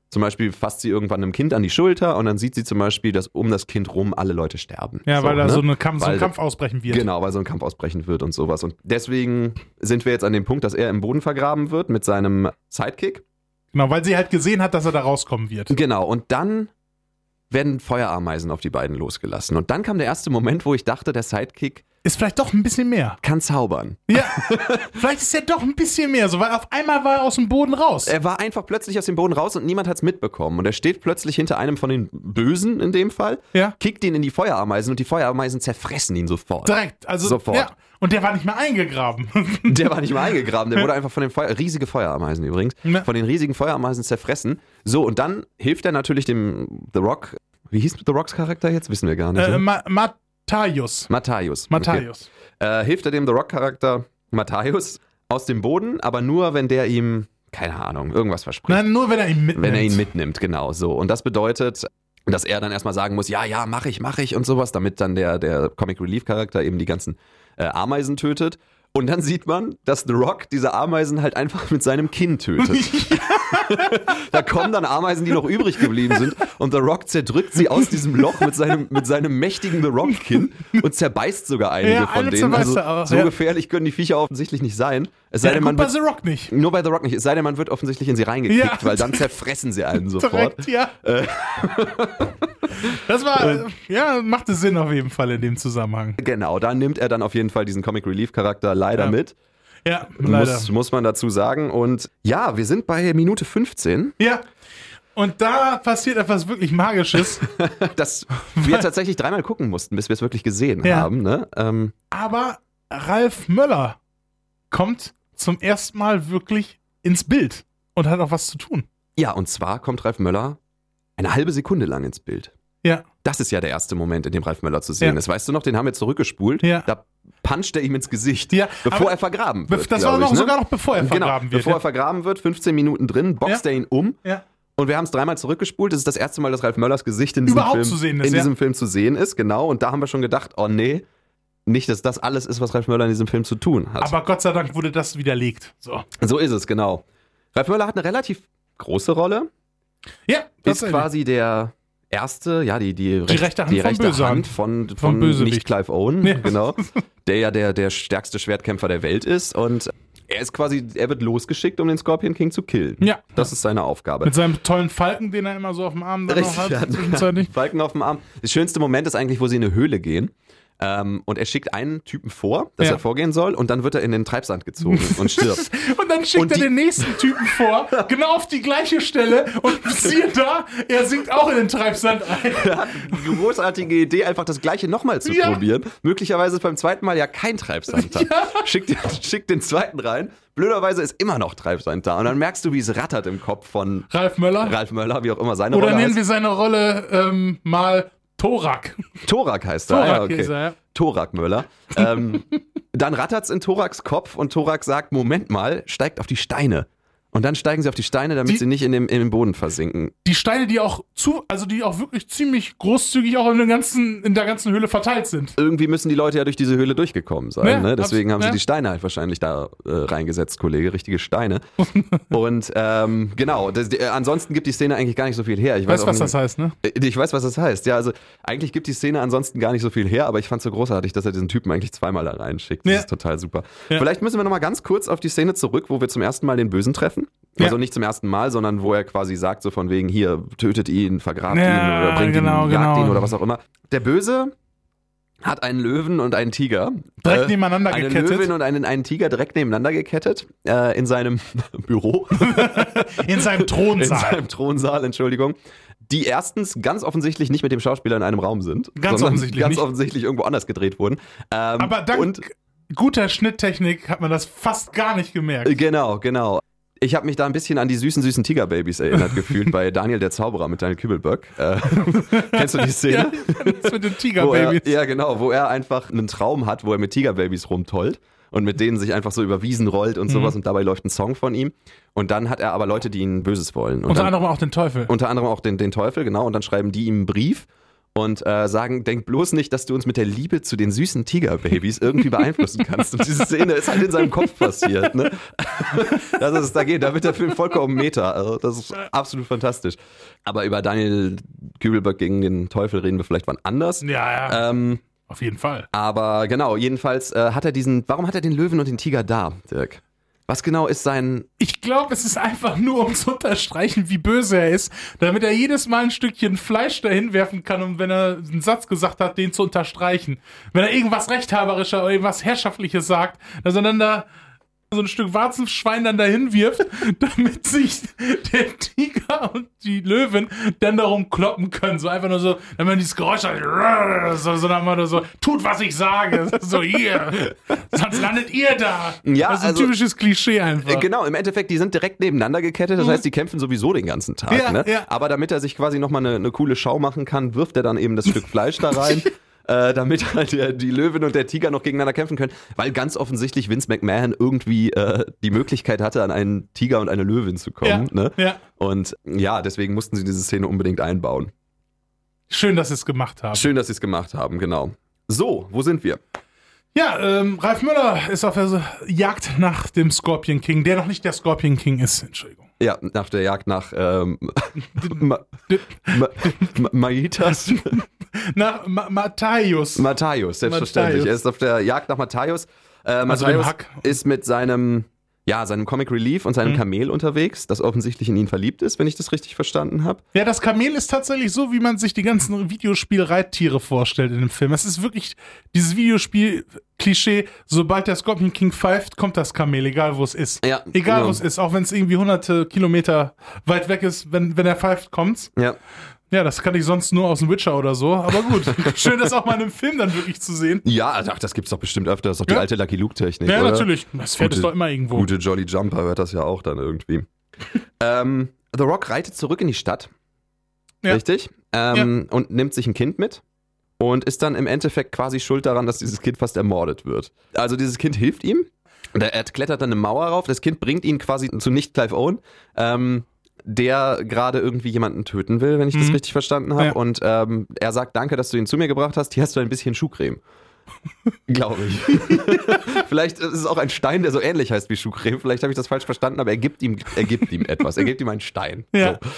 zum Beispiel fasst sie irgendwann einem Kind an die Schulter und dann sieht sie zum Beispiel, dass um das Kind rum alle Leute sterben. Ja, weil da ne? so, eine Kampf, so ein Weil- Kampf ausbrechen wird. Genau, weil so ein Kampf ausbrechen wird und sowas. Und deswegen sind wir jetzt an dem Punkt, dass er im Boden vergraben wird mit seinem Sidekick. Genau, weil sie halt gesehen hat, dass er da rauskommen wird. Genau, und dann werden Feuerameisen auf die beiden losgelassen. Und dann kam der erste Moment, wo ich dachte, der Sidekick Ist vielleicht doch ein bisschen mehr. kann zaubern. Ja, vielleicht ist er doch ein bisschen mehr, so, weil auf einmal war er aus dem Boden raus. Er war einfach plötzlich aus dem Boden raus und niemand hat es mitbekommen. Und er steht plötzlich hinter einem von den Bösen in dem Fall, Ja. kickt ihn in die Feuerameisen und die Feuerameisen zerfressen ihn sofort. Direkt, also Sofort. Ja. Und der war nicht mehr eingegraben. Der war nicht mal eingegraben, der wurde einfach von den Feuer, riesige Feuerameisen übrigens, Ja. von den riesigen Feuerameisen zerfressen. So, und dann hilft er natürlich dem The Rock. Wie hieß The Rocks Charakter jetzt? Wissen wir gar nicht. äh, ne? Ma Matthäus. Matthäus. Matthäus. Okay. Äh, hilft er dem The Rock-Charakter Matthäus aus dem Boden, aber nur, wenn der ihm, keine Ahnung, irgendwas verspricht. Nein, nur wenn er ihn mitnimmt. wenn er ihn mitnimmt, genau so. Und das bedeutet, dass er dann erstmal sagen muss, ja, ja, mach ich, mach ich und sowas, damit dann der, der Comic Relief Charakter eben die ganzen äh, Ameisen tötet. Und dann sieht man, dass The Rock diese Ameisen halt einfach mit seinem Kinn tötet. da kommen dann Ameisen, die noch übrig geblieben sind. Und The Rock zerdrückt sie aus diesem Loch mit seinem, mit seinem mächtigen The Rock-Kinn und zerbeißt sogar einige Ja, von denen. Also, auch, so ja. gefährlich können die Viecher offensichtlich nicht sein. Es sei Ja, denn, man bei wird The Rock nicht. nur bei The Rock nicht. Es sei denn, man wird offensichtlich in sie reingekickt, Ja. weil dann zerfressen sie einen sofort. Direkt, ja. Das war, äh, ja, machte Sinn auf jeden Fall in dem Zusammenhang. Genau, da nimmt er dann auf jeden Fall diesen Comic Relief Charakter leider Ja. mit. Ja, leider. Muss, muss man dazu sagen. Und ja, wir sind bei Minute 15. Ja. Und da passiert etwas wirklich Magisches. Das wir tatsächlich dreimal gucken mussten, bis wir es wirklich gesehen Ja. haben. Ne? Ähm, Aber Ralf Möller kommt zum ersten Mal wirklich ins Bild und hat auch was zu tun. ja, und zwar kommt Ralf Möller eine halbe Sekunde lang ins Bild. Ja. Das ist ja der erste Moment, in dem Ralf Möller zu sehen Ja. ist. Weißt du noch, den haben wir zurückgespult. Ja. Da puncht er ihm ins Gesicht, Ja, bevor er vergraben Be- wird. das war noch, ich, ne? sogar noch bevor er genau, vergraben wird. Bevor er vergraben wird, 15 Minuten drin, boxt Ja. er ihn um. ja. Und wir haben es dreimal zurückgespult. Das ist das erste Mal, dass Ralf Möllers Gesicht in diesem, Überhaupt Film, zu sehen ist, in ja. diesem Film zu sehen ist. Genau. Und da haben wir schon gedacht, oh nee, nicht, dass das alles ist, was Ralf Möller in diesem Film zu tun hat. Aber Gott sei Dank wurde das widerlegt. So. so ist es, genau. Ralf Möller hat eine relativ große Rolle. Ja, das ist quasi der erste, ja, die, die, recht- rechte Hand die rechte Bösewicht. Hand von, von, Vom Bösewicht. nicht Clive Owen, Ja. genau, der ja der, der stärkste Schwertkämpfer der Welt ist und er ist quasi, er wird losgeschickt, um den Scorpion King zu killen. Ja. Das ist seine Aufgabe. Mit seinem tollen Falken, den er immer so auf dem Arm dann noch Richtig, hat. ja. Falken auf dem Arm. Das schönste Moment ist eigentlich, wo sie in eine Höhle gehen. Ähm, und er schickt einen Typen vor, dass Ja. er vorgehen soll, und dann wird er in den Treibsand gezogen und stirbt. Und dann schickt Und er den nächsten Typen vor, genau auf die gleiche Stelle und siehe da, er sinkt auch in den Treibsand ein. Er hat die großartige Idee, einfach das gleiche nochmal zu Ja. probieren. Möglicherweise ist beim zweiten Mal ja kein Treibsand da. Schickt, schickt den zweiten rein. Blöderweise ist immer noch Treibsand da. Und dann merkst du, wie es rattert im Kopf von Ralf Möller. Ralf Möller, wie auch immer seine Oder Rolle nennen heißt. wir seine Rolle ähm, mal Thorak. Thorak heißt er. Thorak ja, okay. ist er, ja. Thorak Möller. Ähm, dann rattert's in Thoraks Kopf und Thorak sagt, Moment mal, steigt auf die Steine. Und dann steigen sie auf die Steine, damit Die- sie nicht in, dem, in den Boden versinken. Die Steine, die auch zu, also die auch wirklich ziemlich großzügig auch in, den ganzen, in der ganzen Höhle verteilt sind. Irgendwie müssen die Leute ja durch diese Höhle durchgekommen sein. Ja, ne? Deswegen haben sie ja. die Steine halt wahrscheinlich da äh, reingesetzt, Kollege, richtige Steine. und ähm, genau, das, äh, ansonsten gibt die Szene eigentlich gar nicht so viel her. Ich weiß du, was auch das heißt, ne? Äh, Ich weiß, was das heißt. Ja, also eigentlich gibt die Szene ansonsten gar nicht so viel her, aber ich fand es so großartig, dass er diesen Typen eigentlich zweimal da reinschickt. Das Ja. ist total super. Vielleicht müssen wir nochmal ganz kurz auf die Szene zurück, wo wir zum ersten Mal den Bösen treffen. Also Ja. nicht zum ersten Mal, sondern wo er quasi sagt, so von wegen, hier, tötet ihn, vergrabt Ja, ihn oder bringt genau, ihn, jagt genau. ihn oder was auch immer. Der Böse hat einen Löwen und einen Tiger. Direkt Äh, nebeneinander eine gekettet. Löwin und einen, einen Tiger direkt nebeneinander gekettet äh, in seinem Büro. In seinem in Thronsaal. seinem Thronsaal, Entschuldigung. Die erstens ganz offensichtlich nicht mit dem Schauspieler in einem Raum sind. Ganz offensichtlich Ganz nicht. offensichtlich irgendwo anders gedreht wurden. Ähm, Aber dank Und, guter Schnitttechnik hat man das fast gar nicht gemerkt. genau, genau. Ich habe mich da ein bisschen an die süßen, süßen Tigerbabys erinnert gefühlt bei Daniel der Zauberer mit Daniel Kübelböck. Äh, kennst du die Szene? Ja, das mit den er, Tigerbabys. ja, genau, wo er einfach einen Traum hat, wo er mit Tigerbabys rumtollt und mit denen sich einfach so über Wiesen rollt und Mhm. sowas und dabei läuft ein Song von ihm. Und dann hat er aber Leute, die ihn Böses wollen. Und Unter dann, anderem auch den Teufel. unter anderem auch den, den Teufel, genau. Und dann schreiben die ihm einen Brief und äh, sagen, denk bloß nicht, dass du uns mit der Liebe zu den süßen Tigerbabys irgendwie beeinflussen kannst. Und diese Szene ist halt in seinem Kopf passiert. Ne? Das ist, da, geht, da wird der Film vollkommen meta. Also das ist absolut fantastisch. Aber über Daniel Kübelberg gegen den Teufel reden wir vielleicht wann anders. ja, ja, Ähm, auf jeden Fall. aber genau, jedenfalls äh, hat er diesen. Warum hat er den Löwen und den Tiger da, Dirk? Was genau ist sein. Ich glaube, es ist einfach nur, um zu unterstreichen, wie böse er ist, damit er jedes Mal ein Stückchen Fleisch dahin werfen kann, um, wenn er einen Satz gesagt hat, den zu unterstreichen. Wenn er irgendwas Rechthaberischer oder irgendwas Herrschaftliches sagt, dass er dann da so ein Stück Warzenschwein dann dahin wirft, damit sich der Tiger und die Löwen dann darum kloppen können. So einfach nur so, wenn man dieses Geräusch hat, so, so dann mal so, tut was ich sage. So, hier. Sonst landet ihr da. Ja, das ist ein also- typisches Klischee einfach. Äh, Genau, im Endeffekt, die sind direkt nebeneinander gekettet, das heißt, die kämpfen sowieso den ganzen Tag. Mhm. Ja, ne? ja. Aber damit er sich quasi nochmal eine, eine coole Schau machen kann, wirft er dann eben das Stück Fleisch da rein. Äh, damit halt der, die Löwin und der Tiger noch gegeneinander kämpfen können, weil ganz offensichtlich Vince McMahon irgendwie äh, die Möglichkeit hatte, an einen Tiger und eine Löwin zu kommen. Ja, ne? ja. Und ja, deswegen mussten sie diese Szene unbedingt einbauen. Schön, dass sie es gemacht haben. Schön, dass sie es gemacht haben, genau. So, wo sind wir? Ja, ähm, Ralf Müller ist auf der Jagd nach dem Scorpion King, der noch nicht der Scorpion King ist. Entschuldigung. Ja, nach der Jagd nach ähm, Ma Ma Ma Maitas. Nach Ma Matthäus. Matthäus, selbstverständlich. Matthäus. Er ist auf der Jagd nach Matthäus. Äh, Also Matthäus Hack. ist mit seinem, ja, seinem Comic Relief und Mhm. seinem Kamel unterwegs, das offensichtlich in ihn verliebt ist, wenn ich das richtig verstanden habe. Ja, das Kamel ist tatsächlich so, wie man sich die ganzen Videospiel-Reittiere vorstellt in dem Film. Es ist wirklich dieses Videospiel-Klischee, sobald der Scorpion King pfeift, kommt das Kamel, egal wo es ist. Ja, Egal genau. wo es ist, auch wenn es irgendwie hunderte Kilometer weit weg ist, wenn, wenn er pfeift, kommt's. Ja. Ja, das kann ich sonst nur aus dem Witcher oder so, aber gut. Schön, das auch mal in einem Film dann wirklich zu sehen. Ja, ach, das gibt's doch bestimmt öfter. Das ist doch die Ja. alte Lucky Luke-Technik. Ja, oder? natürlich. Das Pferd ist doch immer irgendwo. Gute Jolly Jumper hört das ja auch dann irgendwie. ähm, The Rock reitet zurück in die Stadt Ja. richtig? Ähm, Und nimmt sich ein Kind mit und ist dann im Endeffekt quasi schuld daran, dass dieses Kind fast ermordet wird. Also dieses Kind hilft ihm. Und er, er klettert dann eine Mauer rauf. Das Kind bringt ihn quasi zu nicht Clive Owen, ähm, der gerade irgendwie jemanden töten will, wenn ich das Mhm. richtig verstanden habe. Ja. Und ähm, er sagt, danke, dass du ihn zu mir gebracht hast. Hier hast du ein bisschen Schuhcreme. Glaube ich. Vielleicht ist es auch ein Stein, der so ähnlich heißt wie Schuhcreme. Vielleicht habe ich das falsch verstanden, aber er gibt ihm, er gibt ihm etwas. Er gibt ihm einen Stein. Ja. So.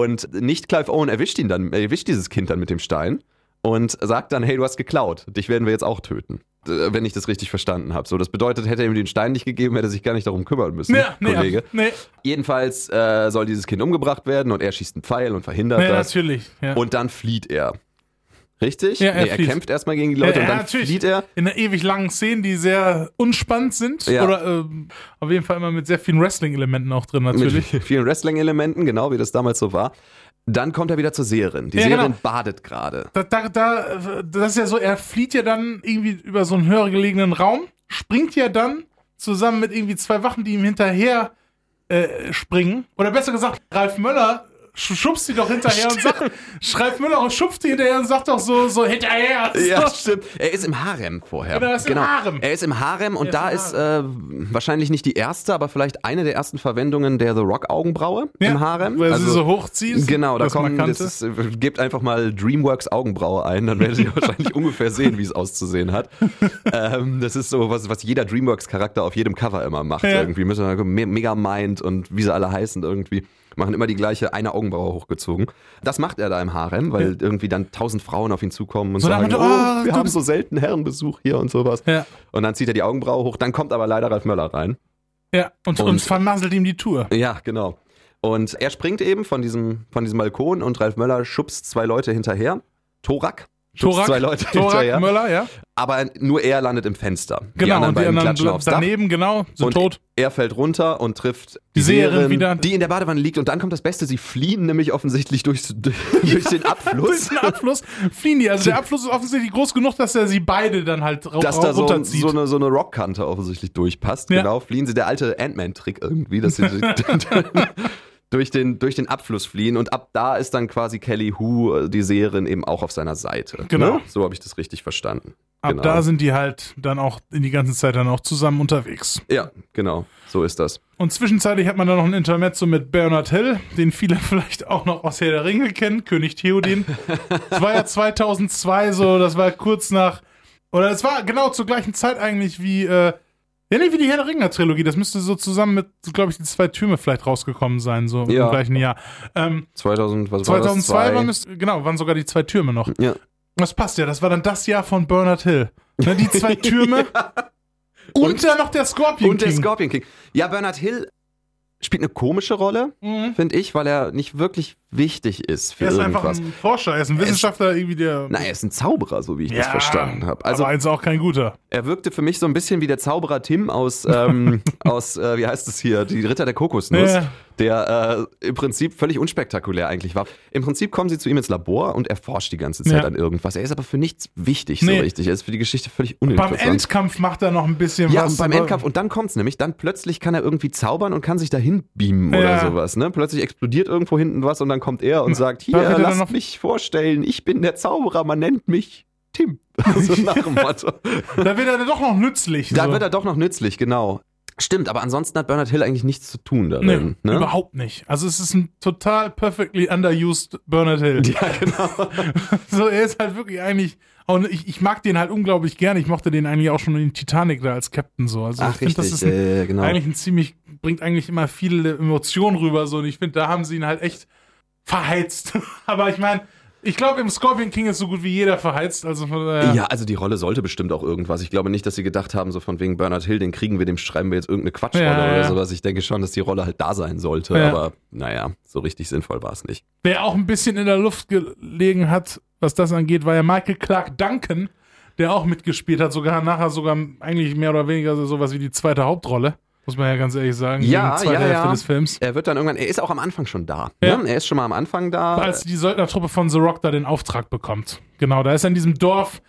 Und nicht Clive Owen erwischt ihn dann, erwischt dieses Kind dann mit dem Stein und sagt dann, hey, du hast geklaut. Dich werden wir jetzt auch töten. Äh, Wenn ich das richtig verstanden habe. So, das bedeutet, hätte er ihm den Stein nicht gegeben, hätte er sich gar nicht darum kümmern müssen, Ja, Kollege. nee, Jedenfalls äh, soll dieses Kind umgebracht werden und er schießt einen Pfeil und verhindert nee das. natürlich. Ja. Und dann flieht er. Richtig? Ja, er nee, er kämpft erstmal gegen die Leute Ja, und dann natürlich. flieht er. in einer ewig langen Szene, die sehr unspannend sind. Ja. Oder ähm, auf jeden Fall immer mit sehr vielen Wrestling-Elementen auch drin, natürlich. Mit vielen Wrestling-Elementen, genau wie das damals so war. Dann kommt er wieder zur Seherin. Die Ja, Seherin genau. badet gerade. Da, da, da, das ist ja so, er flieht ja dann irgendwie über so einen höher gelegenen Raum, springt ja dann zusammen mit irgendwie zwei Wachen, die ihm hinterher äh, springen. Oder besser gesagt, Ralf Möller schubst sie doch hinterher und sagt, Ralf Möller schubst die hinterher und sagt doch so, so hinterher. Ja, stimmt. Er ist im Harem vorher. Genau, er ist im Harem. Er ist im Harem und Er da ist ist äh, wahrscheinlich nicht die erste, aber vielleicht eine der ersten Verwendungen der The Rock Augenbraue im Harem. Weil Also- sie so hochzieht. Genau, da das ist, äh, gebt einfach mal Dreamworks Augenbraue ein, dann werdet ihr wahrscheinlich ungefähr sehen, wie es auszusehen hat. ähm, das ist so, was, was jeder Dreamworks-Charakter auf jedem Cover immer macht. Ja. Irgendwie müssen wir Me Mega Mind und wie sie alle heißen irgendwie. Machen immer die gleiche eine Augenbraue hochgezogen. Das macht er da im Harem, weil irgendwie dann tausend Frauen auf ihn zukommen und So sagen, dem oh, ah, wir du haben so selten Herrenbesuch hier und sowas. Ja. Und dann zieht er die Augenbraue hoch, dann kommt aber leider Ralf Möller rein. Ja, und, und, Und- vermasselt ihm die Tour. Ja, genau. Und er springt eben von diesem, von diesem Balkon und Ralf Möller schubst zwei Leute hinterher. Torak. zwei Leute Thorak hinterher. Möller, ja. Aber nur er landet im Fenster. die Genau, anderen und die beiden anderen klatschen aufs Dach. daneben, genau, sind Und tot. er fällt runter und trifft Die Seherin wieder. die in der Badewanne liegt. Und dann kommt das Beste, sie fliehen nämlich offensichtlich durchs, durch den Durch Abfluss. den Abfluss fliehen die. Also der Abfluss ist offensichtlich groß genug, dass er sie beide dann halt dass da so, so eine, so eine Rockkante offensichtlich durchpasst. Ja. Genau, fliehen sie. Der alte Ant-Man-Trick irgendwie, dass sie durch, den, durch den Abfluss fliehen. Und ab da ist dann quasi Kelly Hu, äh, die Seherin, eben auch auf seiner Seite. Genau. Ne? So habe ich das richtig verstanden. Ab genau. da sind die halt dann auch in die ganze Zeit dann auch zusammen unterwegs. Ja, genau. So ist das. Und zwischenzeitlich hat man dann noch ein Intermezzo mit Bernard Hill, den viele vielleicht auch noch aus Herr der Ringe kennen, König Theoden. Das war ja 2002 so, das war kurz nach, oder es war genau zur gleichen Zeit eigentlich wie, äh, ja, nicht wie die Herr der Ringe Trilogie, das müsste so zusammen mit, glaube ich, die zwei Türme vielleicht rausgekommen sein, so Ja. im gleichen Jahr. Ähm, 2000, was war das? 2002 Zwei? war, müsste, genau, waren sogar die zwei Türme noch. Ja. Das passt ja, das war dann das Jahr von Bernard Hill. Ne, die zwei Türme und, Und- dann noch der Scorpion Und der King. Scorpion King. Ja, Bernard Hill spielt eine komische Rolle, Mhm. finde ich, weil er nicht wirklich wichtig ist für Er ist einfach irgendwas. ein Forscher, er ist ein Wissenschaftler, irgendwie der. Na, er ist ein Zauberer, so wie ich das verstanden habe. Also aber jetzt auch kein guter. Er wirkte für mich so ein bisschen wie der Zauberer Tim aus, ähm, aus äh, wie heißt es hier, die Ritter der Kokosnuss, Ja. der äh, im Prinzip völlig unspektakulär eigentlich war. Im Prinzip kommen sie zu ihm ins Labor und er forscht die ganze Zeit Ja. an irgendwas. Er ist aber für nichts wichtig Nee. so richtig. Er ist für die Geschichte völlig Beim uninteressant. Endkampf macht er noch ein bisschen ja, was. und beim Endkampf, und dann kommt's nämlich, dann plötzlich kann er irgendwie zaubern und kann sich dahin beamen Ja. oder sowas. Ne? Plötzlich explodiert irgendwo hinten was und dann kommt er und sagt, hier, da er dann lasst mich vorstellen, ich bin der Zauberer, man nennt mich Tim. so nach dem Motto. Da wird er dann doch noch nützlich. Da so. wird er doch noch nützlich, genau. Stimmt, aber ansonsten hat Bernard Hill eigentlich nichts zu tun Nee, darin. ne? überhaupt nicht. Also es ist ein total perfectly underused Bernard Hill. Ja, genau. So, er ist halt wirklich eigentlich. Und ich, ich mag den halt unglaublich gerne. Ich mochte den eigentlich auch schon in Titanic da als Captain so. Also ich Ach, finde, das richtig. ist ein, äh, genau. eigentlich ein ziemlich, bringt eigentlich immer viele Emotionen rüber. So. Und ich finde, da haben sie ihn halt echt verheizt. Aber ich meine, ich glaube, im Scorpion King ist so gut wie jeder verheizt. Also von daher. Ja, also die Rolle sollte bestimmt auch irgendwas. Ich glaube nicht, dass sie gedacht haben, so von wegen Bernard Hill, den kriegen wir, dem schreiben wir jetzt irgendeine Quatschrolle Ja, oder ja. sowas. Ich denke schon, dass die Rolle halt da sein sollte, Ja. aber naja, so richtig sinnvoll war es nicht. Wer auch ein bisschen in der Luft gelegen hat, was das angeht, war ja Michael Clark Duncan, der auch mitgespielt hat, sogar nachher sogar eigentlich mehr oder weniger so sowas wie die zweite Hauptrolle. Muss man ja ganz ehrlich sagen. Ja, die zweite ja, Hälfte ja. des Films. Er wird dann irgendwann, er ist auch am Anfang schon da. Ja. Ne? Er ist schon mal am Anfang da. Als die Söldnertruppe von The Rock da den Auftrag bekommt. Genau, da ist er in diesem Dorf,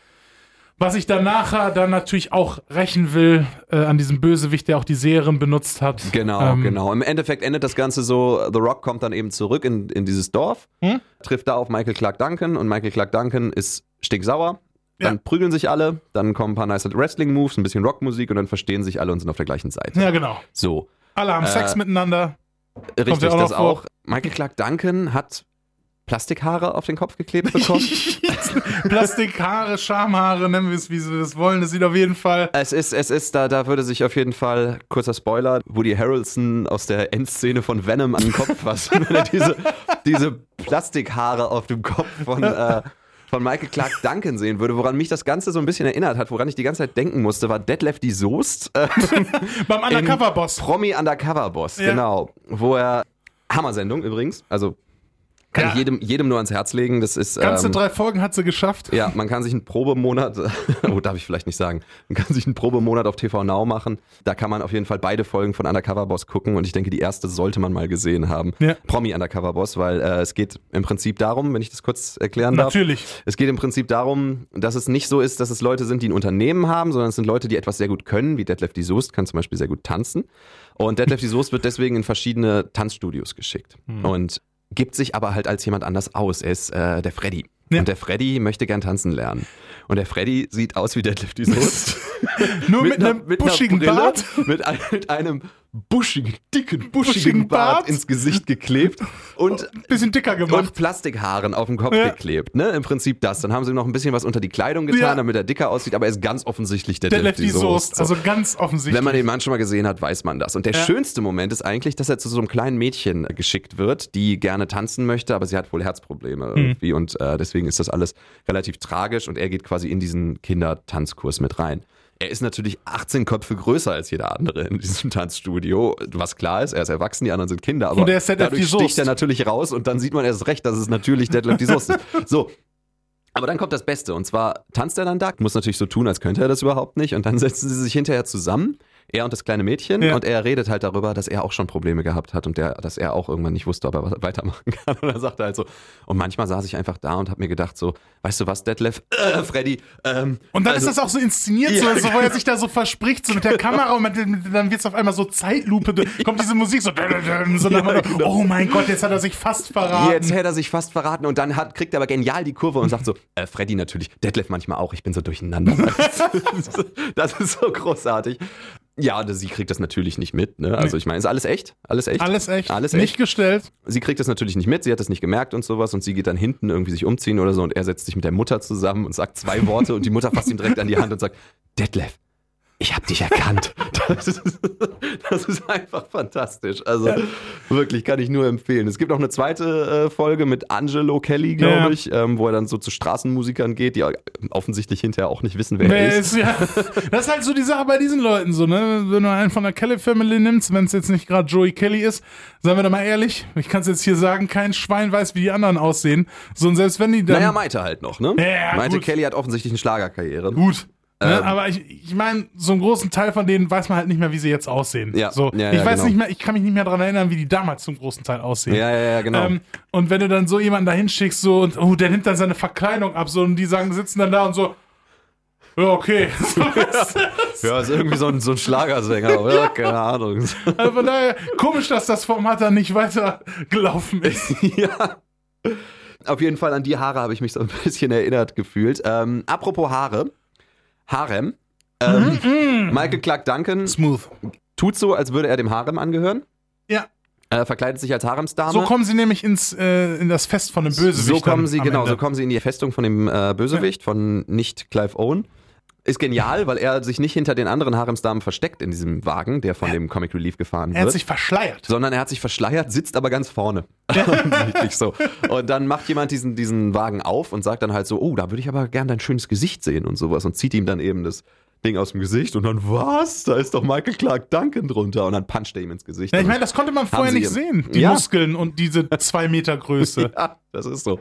Was ich dann nachher dann natürlich auch rächen will äh, an diesem Bösewicht, der auch die Serien benutzt hat. Genau, Ähm, genau. Im Endeffekt endet das Ganze so, The Rock kommt dann eben zurück in, in dieses Dorf, Hm? trifft da auf Michael Clark Duncan und Michael Clark Duncan ist stinksauer. Dann Ja. prügeln sich alle, dann kommen ein paar nice Wrestling-Moves, ein bisschen Rockmusik und dann verstehen sich alle und sind auf der gleichen Seite. Ja, genau. So, Alle haben Äh, Sex miteinander. richtig, ja auch das vor. auch. Michael Clark Duncan hat Plastikhaare auf den Kopf geklebt bekommen. Plastikhaare, Schamhaare, nennen wir es, wie sie das wollen. Das sieht auf jeden Fall. Es ist, es ist, da, da würde sich auf jeden Fall, kurzer Spoiler, Woody Harrelson aus der Endszene von Venom an den Kopf fassen, wenn er diese, diese Plastikhaare auf dem Kopf von, äh, von Michael Clark Duncan sehen würde. Woran mich das Ganze so ein bisschen erinnert hat, woran ich die ganze Zeit denken musste, war Detlef die Soest, äh, Beim Undercover-Boss. Promi Undercover Boss, Ja. genau. Wo er, Hammersendung übrigens, also kann Ja. ich jedem, jedem nur ans Herz legen, das ist... Ganze ähm, drei Folgen hat sie geschafft. ja, man kann sich einen Probemonat, oh, darf ich vielleicht nicht sagen, man kann sich einen Probemonat auf TV Now machen. Da kann man auf jeden Fall beide Folgen von Undercover Boss gucken und ich denke, die erste sollte man mal gesehen haben. Ja. Promi Undercover Boss, weil äh, es geht im Prinzip darum, wenn ich das kurz erklären darf. Natürlich. Es geht im Prinzip darum, dass es nicht so ist, dass es Leute sind, die ein Unternehmen haben, sondern es sind Leute, die etwas sehr gut können, wie Detlef die Soest kann zum Beispiel sehr gut tanzen. Und Detlef die Soest wird deswegen in verschiedene Tanzstudios geschickt. Hm. Und gibt sich aber halt als jemand anders aus. Er ist äh, der Freddy. Ja. Und der Freddy möchte gern tanzen lernen. Und der Freddy sieht aus wie die Soest. Nur mit, einer- einem buschigen Bart. Mit, mit einem buschigen, dicken, buschigen, Buschigen Bart, Bart. ins Gesicht geklebt und Bisschen dicker gemacht. und Plastikhaaren auf dem Kopf Ja. geklebt, ne? Im Prinzip das. Dann haben sie noch ein bisschen was unter die Kleidung getan, Ja. damit er dicker aussieht, aber er ist ganz offensichtlich der der Lefty Soest. Also ganz offensichtlich. Wenn man den Mann schon mal gesehen hat, weiß man das. Und der Ja. schönste Moment ist eigentlich, dass er zu so einem kleinen Mädchen geschickt wird, die gerne tanzen möchte, aber sie hat wohl Herzprobleme Mhm. irgendwie. Und äh, deswegen ist das alles relativ tragisch und er geht quasi in diesen Kindertanzkurs mit rein. Er ist natürlich 18 Köpfe größer als jeder andere in diesem Tanzstudio, was klar ist, er ist erwachsen, die anderen sind Kinder, aber er dadurch sticht er natürlich raus und dann sieht man erst recht, dass es natürlich Detlef die Soest ist. So, aber dann kommt das Beste. Und zwar tanzt er dann da, muss natürlich so tun, als könnte er das überhaupt nicht. Und dann setzen sie sich hinterher zusammen, er und das kleine Mädchen. Ja. Und er redet halt darüber, dass er auch schon Probleme gehabt hat und der, dass er auch irgendwann nicht wusste, ob er weitermachen kann. Und er sagte halt so, und manchmal saß ich einfach da und habe mir gedacht so, weißt du was, Detlef, äh, Freddy, ähm, Und dann also- ist das auch so inszeniert, so, Ja, so, wo er sich da so verspricht, so mit der Kamera und dem- dann wird es auf einmal so Zeitlupe, kommt diese Musik so, so Ja, genau. oh mein Gott, jetzt hat er sich fast verraten. Jetzt hätte er sich fast verraten und dann hat, kriegt er aber genial die Kurve und sagt so, äh, Freddy natürlich, Detlef manchmal auch, ich bin so durcheinander. das ist so großartig. Ja, sie kriegt das natürlich nicht mit. Ne? Also ich meine, ist alles echt? Alles echt? Alles echt, Alles nicht echt. gestellt. Sie kriegt das natürlich nicht mit, sie hat das nicht gemerkt und sowas und sie geht dann hinten irgendwie sich umziehen oder so und er setzt sich mit der Mutter zusammen und sagt zwei Worte und die Mutter fasst ihm direkt an die Hand und sagt, Detlef, ich hab dich erkannt. Das ist, das ist einfach fantastisch. Also wirklich kann ich nur empfehlen. Es gibt auch eine zweite äh, Folge mit Angelo Kelly, glaube Ja. ich, ähm, wo er dann so zu Straßenmusikern geht, die offensichtlich hinterher auch nicht wissen, wer Wer er ist. ist, ja, das ist halt so die Sache bei diesen Leuten so, ne? Wenn du einen von der Kelly Family nimmst, wenn es jetzt nicht gerade Joey Kelly ist, seien wir da mal ehrlich, ich kann es jetzt hier sagen, kein Schwein weiß, wie die anderen aussehen. So, und selbst wenn die dann. Naja, Maite halt noch, ne? Ja, Maite gut. Kelly hat offensichtlich eine Schlagerkarriere. Gut. Ne? Ähm. Aber ich, ich meine, so einen großen Teil von denen weiß man halt nicht mehr, wie sie jetzt aussehen. Ja, So, ja, ich ja, weiß genau. nicht mehr, ich kann mich nicht mehr daran erinnern, wie die damals zum großen Teil aussehen. Ja, ja, ja, genau. Ähm, und wenn du dann so jemanden da hinschickst, so, und oh, der nimmt dann seine Verkleidung ab, so, und die sagen, sitzen dann da und so, ja, okay. So, du? Ja, ist irgendwie so ein, so ein Schlagersänger, oder? Keine Ahnung. also von daher, komisch, dass das Format dann nicht weiter gelaufen ist. ja. Auf jeden Fall an die Haare habe ich mich so ein bisschen erinnert gefühlt. Ähm, apropos Haare. Harem. Ähm, Michael Clark Duncan Smooth. tut so, als würde er dem Harem angehören. Ja. Äh, verkleidet sich als Haremsdame. So kommen sie nämlich ins, äh, in das Fest von dem Bösewicht. So kommen sie, genau, Ende. so kommen sie in die Festung von dem äh, Bösewicht, von nicht Clive Owen. Ist genial, weil er sich nicht hinter den anderen Haremsdamen versteckt in diesem Wagen, der von dem Comic Relief gefahren Er hat wird. sich verschleiert. sondern er hat sich verschleiert, sitzt aber ganz vorne. Offensichtlich so. Und dann macht jemand diesen, diesen Wagen auf und sagt dann halt so, oh, da würde ich aber gern dein schönes Gesicht sehen und sowas und zieht ihm dann eben das Ding aus dem Gesicht und dann, was? Da ist doch Michael Clark Duncan drunter und dann puncht er ihm ins Gesicht. Ja, ich meine, das konnte man vorher nicht sehen, die Ja. Muskeln und diese zwei Meter Größe. ja, das ist so.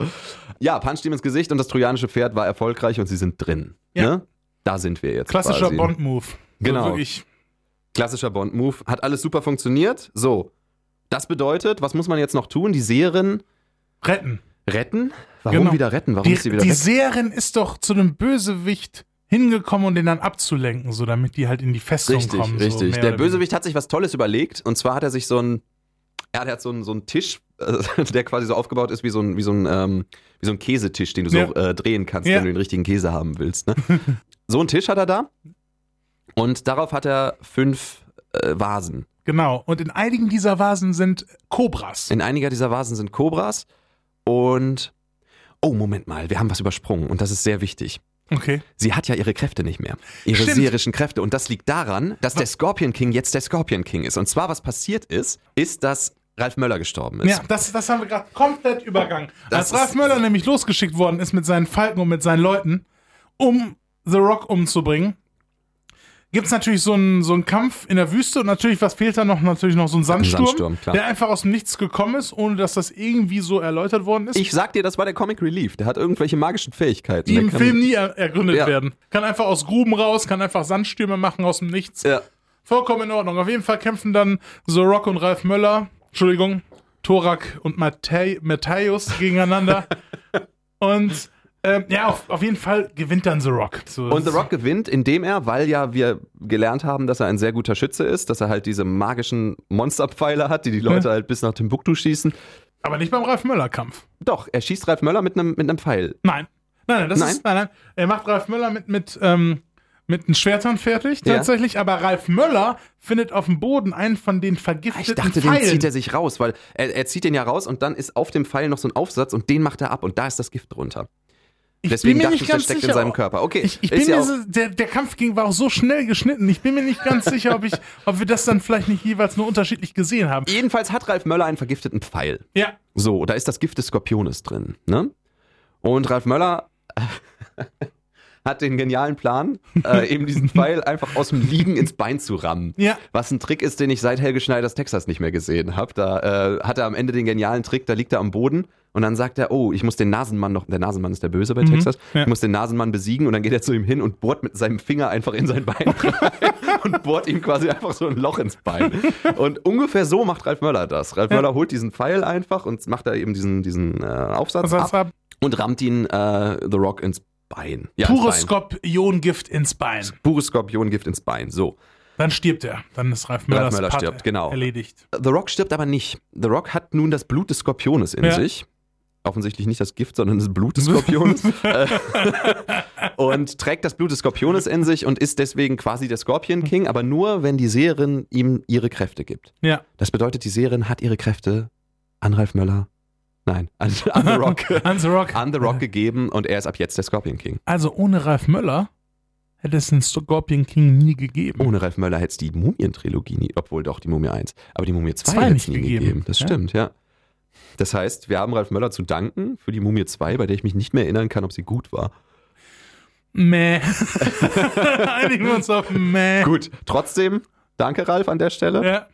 Ja, puncht ihm ins Gesicht und das trojanische Pferd war erfolgreich und sie sind drin. Ja. Ne? Da sind wir jetzt. Klassischer. Bond-Move. Genau. So wirklich. Klassischer Bond-Move. Hat alles super funktioniert. So. Das bedeutet, was muss man jetzt noch tun? Die Seherin Retten. retten? Warum Genau. wieder retten? Warum Die, ist sie wieder die weg? Seherin ist doch zu einem Bösewicht hingekommen, um den dann abzulenken, so damit die halt in die Festung Richtig, kommen. so richtig. mehr der Bösewicht hat sich was Tolles überlegt und zwar hat er sich so ein, ja, der hat so einen, so einen Tisch, äh, der quasi so aufgebaut ist wie so ein, wie so ein, ähm, wie so ein Käsetisch, den du Ja. so äh, drehen kannst, Ja. wenn du den richtigen Käse haben willst. Ne? so einen Tisch hat er da und darauf hat er fünf äh, Vasen. Genau. Und in einigen dieser Vasen sind Kobras. In einiger dieser Vasen sind Kobras und oh Moment mal, wir haben was übersprungen und das ist sehr wichtig. Okay. Sie hat ja ihre Kräfte nicht mehr. Ihre Stimmt. seherischen Kräfte. Und das liegt daran, dass der Scorpion King jetzt der Scorpion King ist. Und zwar, was passiert ist, ist, dass Ralf Möller gestorben ist. Ja, das, das haben wir gerade komplett übergangen. Das Als Ralf Möller nämlich losgeschickt worden ist mit seinen Falken und mit seinen Leuten, um The Rock umzubringen, gibt es natürlich so einen, so einen Kampf in der Wüste und natürlich, was fehlt da noch? Natürlich noch so ein Sandsturm, Sandsturm, der einfach aus dem Nichts gekommen ist, ohne dass das irgendwie so erläutert worden ist. Ich sag dir, das war der Comic Relief. Der hat irgendwelche magischen Fähigkeiten. die Der im kann- Film nie er ergründet Ja. werden. Kann einfach aus Gruben raus, kann einfach Sandstürme machen aus dem Nichts. Ja. Vollkommen in Ordnung. Auf jeden Fall kämpfen dann The Rock und Ralf Möller, Entschuldigung, Thorak und Matthä Matthäus gegeneinander. und ähm, ja, auf, auf jeden Fall gewinnt dann The Rock. So, Und The Rock gewinnt, indem er, weil ja wir gelernt haben, dass er ein sehr guter Schütze ist, dass er halt diese magischen Monsterpfeile hat, die die Leute halt bis nach Timbuktu schießen. Aber nicht beim Ralf Möller-Kampf. Doch, er schießt Ralf Möller mit einem mit einem Pfeil. Nein. Nein, nein, das Nein? ist. Nein, nein. Er macht Ralf Möller mit, mit, ähm, mit den Schwertern fertig, Ja. tatsächlich. Aber Ralf Möller findet auf dem Boden einen von den Ah, Ich vergifteten dachte, den Pfeilen. zieht er sich raus, weil er, er zieht den ja raus und dann ist auf dem Pfeil noch so ein Aufsatz und den macht er ab und da ist das Gift drunter. ich Deswegen bin mir dachte nicht ich, ganz steckt sicher. in seinem Körper. Okay, Ich, ich bin mir so, der, der Kampf ging war auch so schnell geschnitten. Ich bin mir nicht ganz sicher, ob, ich, ob wir das dann vielleicht nicht jeweils nur unterschiedlich gesehen haben. Jedenfalls hat Ralf Möller einen vergifteten Pfeil. Ja, So, da ist das Gift des Skorpiones drin. Ne? Und Ralf Möller hat den genialen Plan, äh, eben diesen Pfeil einfach aus dem Liegen ins Bein zu rammen. Ja. Was ein Trick ist, den ich seit Helge Schneiders Texas nicht mehr gesehen habe. Da äh, hat er am Ende den genialen Trick, da liegt er am Boden und dann sagt er, oh, ich muss den Nasenmann noch, der Nasenmann ist der Böse bei Texas, Mhm. ja. ich muss den Nasenmann besiegen und dann geht er zu ihm hin und bohrt mit seinem Finger einfach in sein Bein rein und bohrt ihm quasi einfach so ein Loch ins Bein. Und ungefähr so macht Ralf Möller das. Ralf Möller holt diesen Pfeil einfach und macht da eben diesen, diesen äh, Aufsatz ab ab? und rammt ihn äh, The Rock ins Bein. Ja, Pures ins Bein. Skorpiongift ins Bein. Pures Skorpiongift ins Bein. So. Dann stirbt er. Dann ist Ralf Möller Part stirbt, genau. erledigt. The Rock stirbt aber nicht. The Rock hat nun das Blut des Skorpiones in Ja. sich. Offensichtlich nicht das Gift, sondern das Blut des Skorpiones. Äh, und trägt das Blut des Skorpiones in sich und ist deswegen quasi der Scorpion King, aber nur, wenn die Seherin ihm ihre Kräfte gibt. Ja. Das bedeutet, die Seherin hat ihre Kräfte an Ralf Möller, nein, an, an The Rock, An The Rock. an The Rock gegeben und er ist ab jetzt der Scorpion King. Also ohne Ralf Möller hätte es den Scorpion King nie gegeben. Ohne Ralf Möller hätte es die Mumien-Trilogie nie, obwohl doch die Mumie 1, aber die Mumie 2 Zwei hätte nicht es nie gegeben. gegeben. Das Ja. stimmt, ja. Das heißt, wir haben Ralf Möller zu danken für die Mumie 2, bei der ich mich nicht mehr erinnern kann, ob sie gut war. Mäh. Einigen wir uns auf Mäh. Gut, trotzdem, danke Ralf an der Stelle. Ja.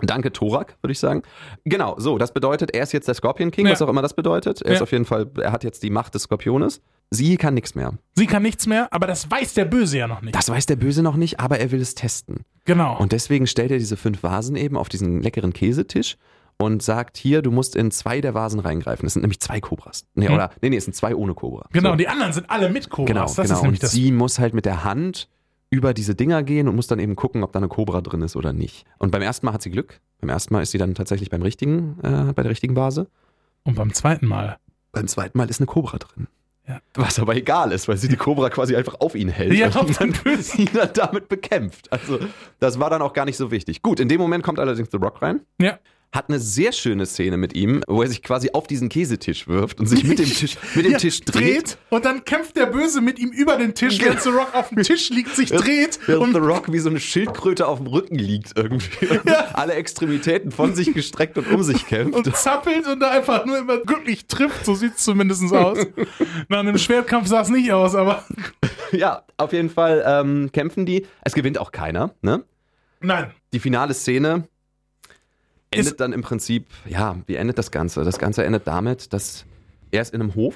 Danke Thorak, würde ich sagen. Genau, so, das bedeutet, er ist jetzt der Scorpion King, Ja. was auch immer das bedeutet. Er ist Ja. auf jeden Fall, er hat jetzt die Macht des Skorpiones. Sie kann nichts mehr. Sie kann nichts mehr, aber das weiß der Böse ja noch nicht. Das weiß der Böse noch nicht, aber er will es testen. genau. Und deswegen stellt er diese fünf Vasen eben auf diesen leckeren Käsetisch und sagt, hier, du musst in zwei der Vasen reingreifen. Es sind nämlich zwei Kobras. Nee, Hm. oder, nee, nee, es sind zwei ohne Kobra. genau, So. die anderen sind alle mit Kobras. Genau, das genau. ist und das. sie muss halt mit der Hand über diese Dinger gehen und muss dann eben gucken, ob da eine Kobra drin ist oder nicht. Und beim ersten Mal hat sie Glück. Beim ersten Mal ist sie dann tatsächlich beim richtigen, äh, bei der richtigen Vase. Und beim zweiten Mal. Beim zweiten Mal ist eine Kobra drin. Ja. Was aber egal ist, weil sie die Kobra quasi einfach auf ihn hält Ja, und dann, ihn dann damit bekämpft. Also das war dann auch gar nicht so wichtig. Gut, in dem Moment kommt allerdings The Rock rein. Ja. Hat eine sehr schöne Szene mit ihm, wo er sich quasi auf diesen Käsetisch wirft und sich mit dem Tisch, mit dem Ja, Tisch dreht. Und dann kämpft der Böse mit ihm über den Tisch, während The Rock auf dem Tisch liegt, sich dreht. Während Und The Rock wie so eine Schildkröte auf dem Rücken liegt irgendwie. Und Alle Extremitäten von sich gestreckt und um sich kämpft. und zappelt und da einfach nur immer glücklich trifft. So sieht es zumindest aus. Nach einem Schwertkampf sah es nicht aus, aber ja, auf jeden Fall ähm, kämpfen die. Es gewinnt auch keiner. Ne? nein. Die finale Szene endet Ist- dann im Prinzip, ja, wie endet das Ganze? Das Ganze endet damit, dass er ist in einem Hof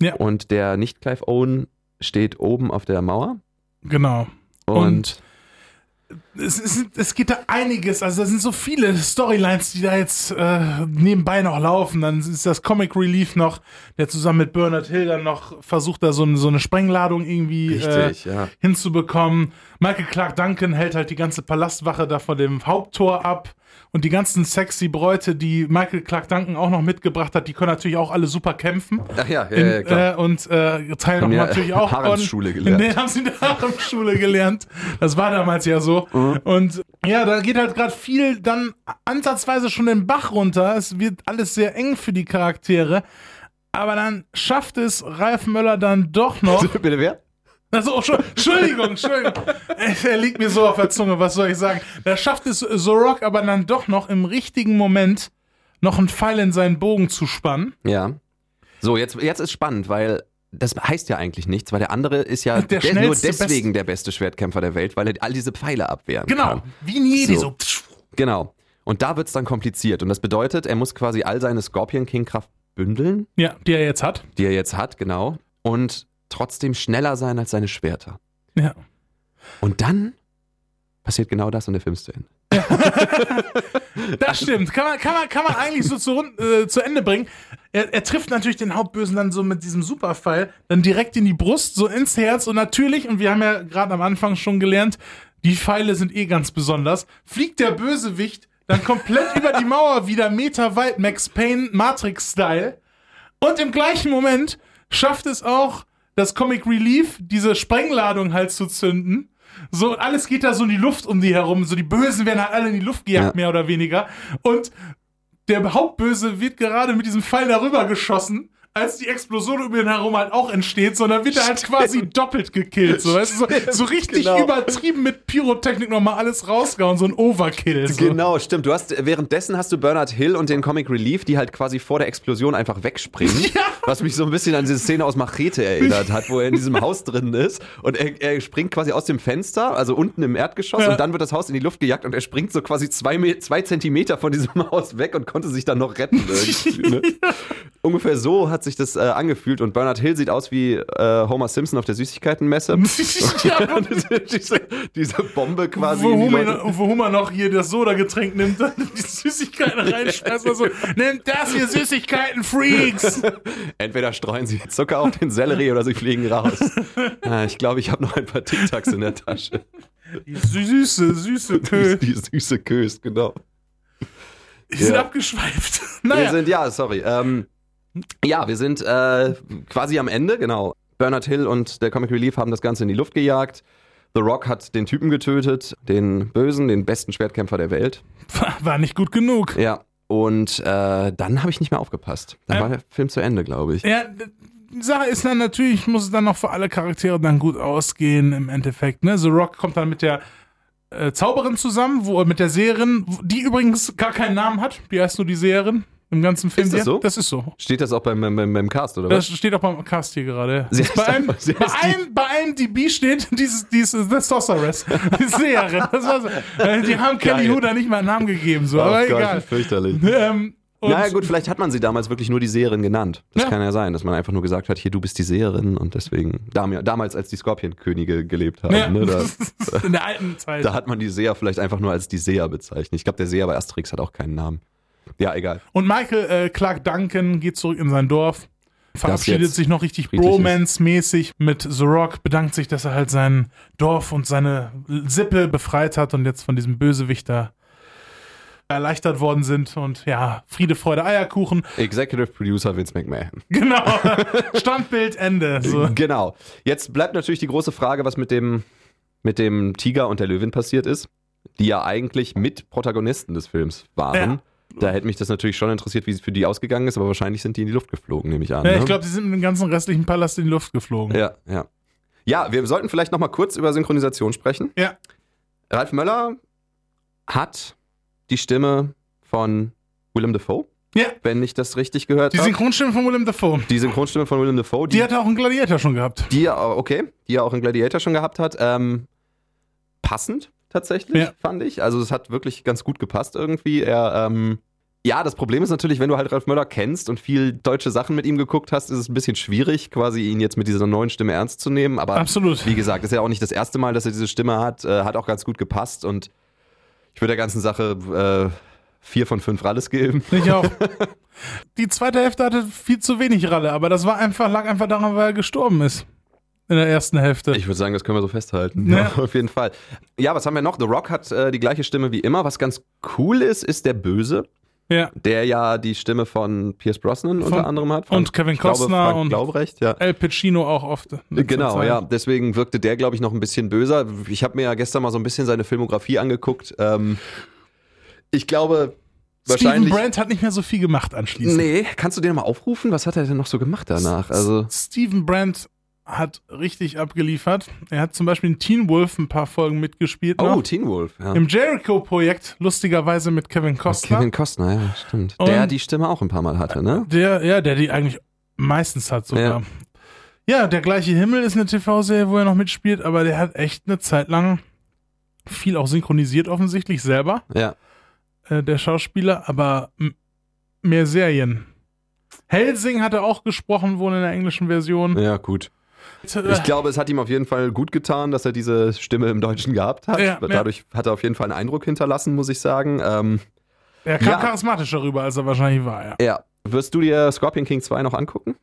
Ja. und der nicht Clive Owen steht oben auf der Mauer Genau. und, Und es, es, es geht da einiges, also da sind so viele Storylines, die da jetzt äh, nebenbei noch laufen. Dann ist das Comic Relief noch, der zusammen mit Bernard Hill dann noch versucht, da so, so eine Sprengladung irgendwie Richtig, äh, ja. hinzubekommen. Michael Clark Duncan hält halt die ganze Palastwache da vor dem Haupttor ab. Und die ganzen sexy Bräute, die Michael Clark Duncan auch noch mitgebracht hat, die können natürlich auch alle super kämpfen. Ach ja, ja, In, ja klar. äh, und äh, teilen ja natürlich auch Haremsschule on- gelernt. Nee, haben sie in der Haremsschule gelernt. Das war damals ja so. Mhm. Und ja, da geht halt gerade viel dann ansatzweise schon den Bach runter. Es wird alles sehr eng für die Charaktere. Aber dann schafft es Ralf Möller dann doch noch. Bitte wer? Also, Entschuldigung, Entschuldigung. Er liegt mir so auf der Zunge, was soll ich sagen? Da schafft es The Rock aber dann doch noch im richtigen Moment noch einen Pfeil in seinen Bogen zu spannen. Ja. So, jetzt, jetzt ist spannend, weil das heißt ja eigentlich nichts, weil der andere ist ja Der der nur deswegen der beste Schwertkämpfer der Welt, weil er all diese Pfeile abwehren Genau, kann. wie ein Jedi, So. so. Genau. Und da wird's dann kompliziert. Und das bedeutet, er muss quasi all seine Scorpion King Kraft bündeln, Ja, die er jetzt hat. die er jetzt hat, genau. Und trotzdem schneller sein als seine Schwerter. Ja. Und dann passiert genau das und der Film ist zu Ende. Das stimmt. Kann man, kann man, kann man eigentlich so zu, äh, zu Ende bringen. Er, er trifft natürlich den Hauptbösen dann so mit diesem Superpfeil, dann direkt in die Brust, so ins Herz. Und natürlich, und wir haben ja gerade am Anfang schon gelernt, die Pfeile sind eh ganz besonders, fliegt der Bösewicht dann komplett über die Mauer wieder meterweit, Max Payne, Matrix-Style. Und im gleichen Moment schafft es auch das Comic Relief, diese Sprengladung halt zu zünden. So, und alles geht da so in die Luft um die herum. So, die Bösen werden halt alle in die Luft gejagt, Ja. mehr oder weniger. Und der Hauptböse wird gerade mit diesem Pfeil darüber geschossen, als die Explosion um ihn herum halt auch entsteht, sondern wird er halt quasi doppelt gekillt. So, weißt du, so, so richtig genau. übertrieben mit Pyrotechnik nochmal alles rausgehauen, so ein Overkill. So. Genau, stimmt. Du hast währenddessen hast du Bernard Hill und den Comic Relief, die halt quasi vor der Explosion einfach wegspringen. Was mich so ein bisschen an diese Szene aus Machete erinnert hat, wo er in diesem Haus drin ist und er, er springt quasi aus dem Fenster, also unten im Erdgeschoss, Ja. und dann wird das Haus in die Luft gejagt und er springt so quasi zwei, zwei Zentimeter von diesem Haus weg und konnte sich dann noch retten. Ne? Ungefähr so hat sich das äh, angefühlt und Bernard Hill sieht aus wie äh, Homer Simpson auf der Süßigkeitenmesse. ja, diese, diese, Bombe quasi. wo, die Leute- wo Hummer noch hier das Soda-Getränk nimmt, dann die Süßigkeiten reinschmeißt. Also, nehmt das hier Süßigkeiten-Freaks! Entweder streuen sie Zucker auf den Sellerie oder sie fliegen raus. Ah, ich glaube, ich habe noch ein paar Tic-Tacs in der Tasche. Die süße, süße Kö. Die süße Köst, genau. Die sind Ja. abgeschweift. Wir Naja, sind, ja, sorry. Ähm, ja, wir sind äh, quasi am Ende, genau. Bernard Hill und der Comic Relief haben das Ganze in die Luft gejagt. The Rock hat den Typen getötet, den Bösen, den besten Schwertkämpfer der Welt. war nicht gut genug. Ja. Und äh, dann habe ich nicht mehr aufgepasst. Dann Ähm. war der Film zu Ende, glaube ich. Ja, die Sache ist dann natürlich, muss es dann noch für alle Charaktere dann gut ausgehen im Endeffekt. Ne? The Rock kommt dann mit der äh, Zauberin zusammen, wo mit der Seherin, die übrigens gar keinen Namen hat. Die heißt nur die Seherin im ganzen Film. Ist das so? Das ist so. Steht das auch beim, beim, beim Cast, oder Das was? steht auch beim Cast hier gerade. Sie Bei einem, bei, einem, bei einem DB steht dieses, dieses The Sorceress. Die Seherin. Das war so. Äh, Die haben Kelly Geil. Huda nicht mal einen Namen gegeben, so, aber Ach Gott, egal. fürchterlich. Ähm, und naja, gut, vielleicht hat man sie damals wirklich nur die Seherin genannt. Das Ja. kann ja sein, dass man einfach nur gesagt hat, hier, du bist die Seherin und deswegen, dam- damals, als die Skorpionkönige gelebt haben, Ja, ne, da, in der alten Zeit. da hat man die Seher vielleicht einfach nur als die Seher bezeichnet. Ich glaube, der Seher bei Asterix hat auch keinen Namen. Ja, egal. Und Michael äh, Clark Duncan geht zurück in sein Dorf, verabschiedet sich noch richtig ist. Bromance-mäßig mit The Rock, bedankt sich, dass er halt sein Dorf und seine Sippe befreit hat und jetzt von diesem Bösewicht da erleichtert worden sind. Und ja, Friede, Freude, Eierkuchen. Executive Producer Vince McMahon. Genau. Standbild, Ende. So. Genau. Jetzt bleibt natürlich die große Frage, was mit dem, mit dem Tiger und der Löwin passiert ist, die ja eigentlich mit Protagonisten des Films waren. Ja. Da hätte mich das natürlich schon interessiert, wie es für die ausgegangen ist, aber wahrscheinlich sind die in die Luft geflogen, nehme ich an. Ja, ne? ich glaube, die sind mit dem ganzen restlichen Palast in die Luft geflogen. Ja, ja. Ja, wir sollten vielleicht noch mal kurz über Synchronisation sprechen. Ja. Ralf Möller hat die Stimme von Willem Dafoe, Ja, wenn ich das richtig gehört die habe. Synchronstimme von Willem Dafoe. Die Synchronstimme von Willem Dafoe, die, Die hat auch einen Gladiator schon gehabt. die er, okay, die er auch in Gladiator schon gehabt hat. Ähm, passend tatsächlich, Ja. fand ich. Also es hat wirklich ganz gut gepasst irgendwie. Er, ähm, Ja, das Problem ist natürlich, wenn du halt Ralf Möller kennst und viel deutsche Sachen mit ihm geguckt hast, ist es ein bisschen schwierig, quasi ihn jetzt mit dieser neuen Stimme ernst zu nehmen. Aber Absolut. wie gesagt, ist ja auch nicht das erste Mal, dass er diese Stimme hat. Äh, hat auch ganz gut gepasst und ich würde der ganzen Sache äh, vier von fünf Ralles geben. Ich auch. Die zweite Hälfte hatte viel zu wenig Ralle, aber das war einfach, lag einfach daran, weil er gestorben ist. In der ersten Hälfte. Ich würde sagen, das können wir so festhalten. Ja. Ja, auf jeden Fall. Ja, was haben wir noch? The Rock hat äh, die gleiche Stimme wie immer. Was ganz cool ist, ist der Böse, ja. der ja die Stimme von Pierce Brosnan unter anderem hat. Von, und Kevin glaube, Costner und- Glaubrecht, ja. El Pacino auch oft. letzter Genau, ja. Deswegen wirkte der, glaube ich, noch ein bisschen böser. Ich habe mir ja gestern mal so ein bisschen seine Filmografie angeguckt. Ähm, ich glaube, Steven. Brandt hat nicht mehr so viel gemacht anschließend. Nee, kannst du den mal aufrufen? Was hat er denn noch so gemacht danach? Also, Steven Brandt hat richtig abgeliefert. Er hat zum Beispiel in Teen Wolf ein paar Folgen mitgespielt. oh, noch. Teen Wolf. Ja. Im Jericho-Projekt, lustigerweise mit Kevin Costner. Kevin Costner, ja, stimmt. Und- der die Stimme auch ein paar Mal hatte, ne? Der, ja, der die eigentlich meistens hat sogar. Ja. der gleiche Himmel ist eine TV-Serie, wo er noch mitspielt, aber der hat echt eine Zeit lang viel auch synchronisiert offensichtlich selber, Ja. äh, der Schauspieler, aber mehr Serien. Helsing hat er auch gesprochen, wohl in der englischen Version. Ja, gut. Ich glaube, es hat ihm auf jeden Fall gut getan, dass er diese Stimme im Deutschen gehabt hat. Ja, ja. Dadurch hat er auf jeden Fall einen Eindruck hinterlassen, muss ich sagen. Ähm, er kam ja. charismatischer rüber, als er wahrscheinlich war, ja. ja. Wirst du dir Scorpion King 2 noch angucken?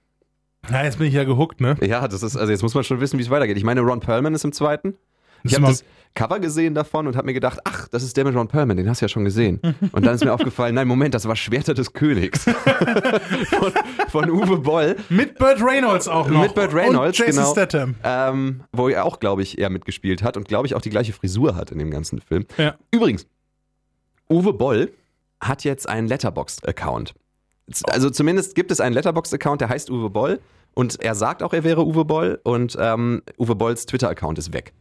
Na, jetzt bin ich ja gehuckt, ne? Ja, das ist, also jetzt muss man schon wissen, wie es weitergeht. Ich meine, Ron Perlman ist im zweiten. Ich habe das Cover gesehen davon und habe mir gedacht, ach, das ist der mit Ron Perlman, den hast du ja schon gesehen. Und dann ist mir aufgefallen, nein, Moment, das war Schwerter des Königs. von, von Uwe Boll. Mit Burt Reynolds auch noch. Mit Burt Reynolds, und Jason genau. Statham. Ähm, wo er auch, glaube ich, eher mitgespielt hat und, glaube ich, auch die gleiche Frisur hat in dem ganzen Film. Ja. Übrigens, Uwe Boll hat jetzt einen Letterboxd-Account. Also zumindest gibt es einen Letterboxd-Account, der heißt Uwe Boll und er sagt auch, er wäre Uwe Boll und ähm, Uwe Bolls Twitter-Account ist weg.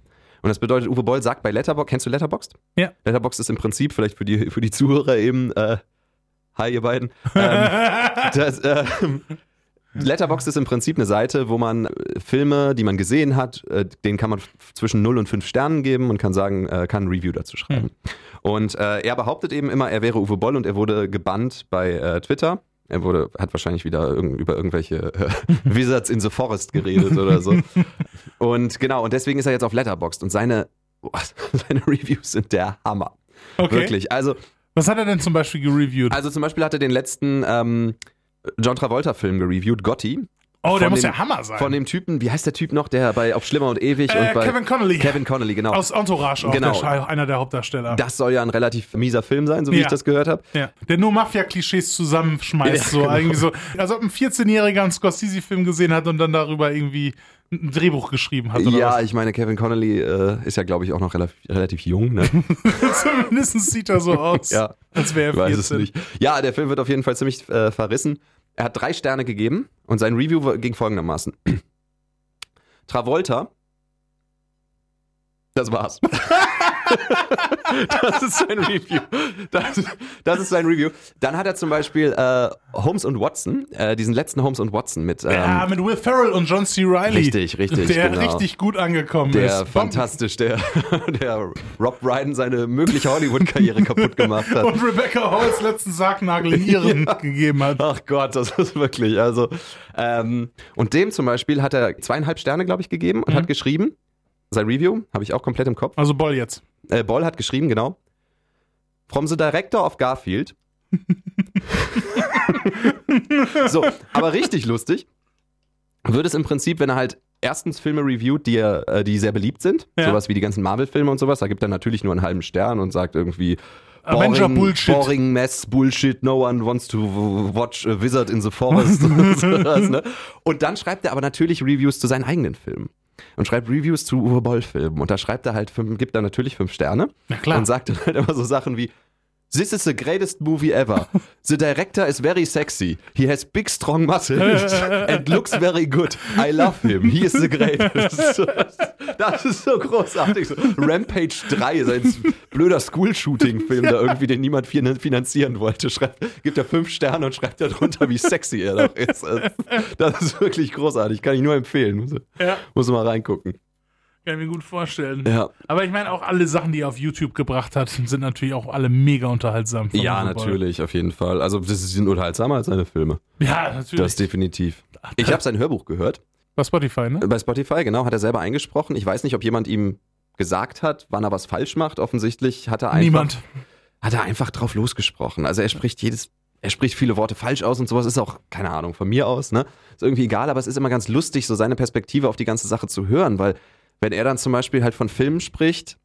Und das bedeutet, Uwe Boll sagt bei Letterboxd, kennst du Letterboxd? Ja. Letterboxd ist im Prinzip, vielleicht für die, für die Zuhörer eben, äh, hi ihr beiden, ähm, das, äh, Letterboxd ist im Prinzip eine Seite, wo man äh, Filme, die man gesehen hat, äh, denen kann man zwischen 0 und 5 Sternen geben und kann sagen, äh, kann ein Review dazu schreiben. Und äh, er behauptet eben immer, er wäre Uwe Boll und er wurde gebannt bei äh, Twitter. Er wurde, hat wahrscheinlich wieder irgend, über irgendwelche äh, Wizards in the Forest geredet oder so. Und genau, und deswegen ist er jetzt auf Letterboxd und seine, boah, seine Reviews sind der Hammer. Okay. Wirklich. Also, Was hat er denn zum Beispiel gereviewt? also zum Beispiel hat er den letzten ähm, John Travolta-Film gereviewt, Gotti. Oh, der muss dem- ja Hammer sein. Von dem Typen, wie heißt der Typ noch, der bei Auf Schlimmer und Ewig äh, und bei Kevin Connolly. Kevin Connolly, genau. Aus Entourage auch, Genau. der, einer der Hauptdarsteller. das soll ja ein relativ mieser Film sein, so wie Ja. ich das gehört habe. ja. Der nur Mafia-Klischees zusammenschmeißt. Ja, so genau. irgendwie so. Als ob ein 14-Jähriger einen Scorsese-Film gesehen hat und dann darüber irgendwie ein Drehbuch geschrieben hat. Oder Ja, was. ich meine, Kevin Connolly äh, ist ja, glaube ich, auch noch relativ, relativ jung. Ne? Zumindest sieht er so aus, ja, als wäre er weiß 14. es nicht. Ja, der Film wird auf jeden Fall ziemlich äh, verrissen. Er hat drei Sterne gegeben und sein Review ging folgendermaßen. Travolta. Das war's. das ist sein Review. Das, das ist sein Review. Dann hat er zum Beispiel äh, Holmes und Watson, äh, diesen letzten Holmes und Watson mit ähm, Ja, mit Will Ferrell und John C. Reilly. Richtig, richtig, Der genau. richtig gut angekommen der ist. fantastisch, der, der Rob Brydon seine mögliche Hollywood-Karriere kaputt gemacht hat. Und Rebecca Halls letzten Sargnagel in ihren gegeben hat. Ach Gott, das ist wirklich, also. Ähm, und dem zum Beispiel hat er zweieinhalb Sterne, glaube ich, gegeben und hat geschrieben, sein Review, habe ich auch komplett im Kopf. Also Boll jetzt. Äh, Boll hat geschrieben, genau. From the director of Garfield. so, aber richtig lustig wird es im Prinzip, wenn er halt erstens Filme reviewt, die, äh, die sehr beliebt sind, Ja. sowas wie die ganzen Marvel-Filme und sowas, da gibt er natürlich nur einen halben Stern und sagt irgendwie Avenger boring, Bullshit. boring mess Bullshit, no one wants to watch a wizard in the forest und sowas, ne? Und dann schreibt er aber natürlich Reviews zu seinen eigenen Filmen und schreibt Reviews zu Uwe Boll Filmen und da schreibt er halt fünf, gibt er natürlich fünf Sterne Na klar. und sagt dann halt immer so Sachen wie This is the greatest movie ever. The director is very sexy. He has big strong muscles and looks very good. I love him. He is the greatest. Das ist so großartig. Rampage 3 ist ein blöder School-Shooting-Film, der irgendwie den niemand fin- finanzieren wollte. Schreibt, gibt er fünf Sterne und schreibt darunter, wie sexy er doch ist. Das ist wirklich großartig. Kann ich nur empfehlen. Muss, Ja. muss mal reingucken. Kann ich mir gut vorstellen. Ja. Aber ich meine, auch alle Sachen, die er auf YouTube gebracht hat, sind natürlich auch alle mega unterhaltsam. Ja, natürlich, auf jeden Fall. Also, das sind unterhaltsamer als seine Filme. Ja, natürlich. Das definitiv. Ich habe sein Hörbuch gehört. Bei Spotify, ne? Bei Spotify, genau, hat er selber eingesprochen. Ich weiß nicht, ob jemand ihm gesagt hat, wann er was falsch macht. Offensichtlich hat er einfach, Niemand. hat er einfach drauf losgesprochen. Also er spricht jedes, er spricht viele Worte falsch aus und sowas ist auch, keine Ahnung, von mir aus, ne? Ist irgendwie egal, aber es ist immer ganz lustig, so seine Perspektive auf die ganze Sache zu hören, weil wenn er dann zum Beispiel halt von Filmen spricht,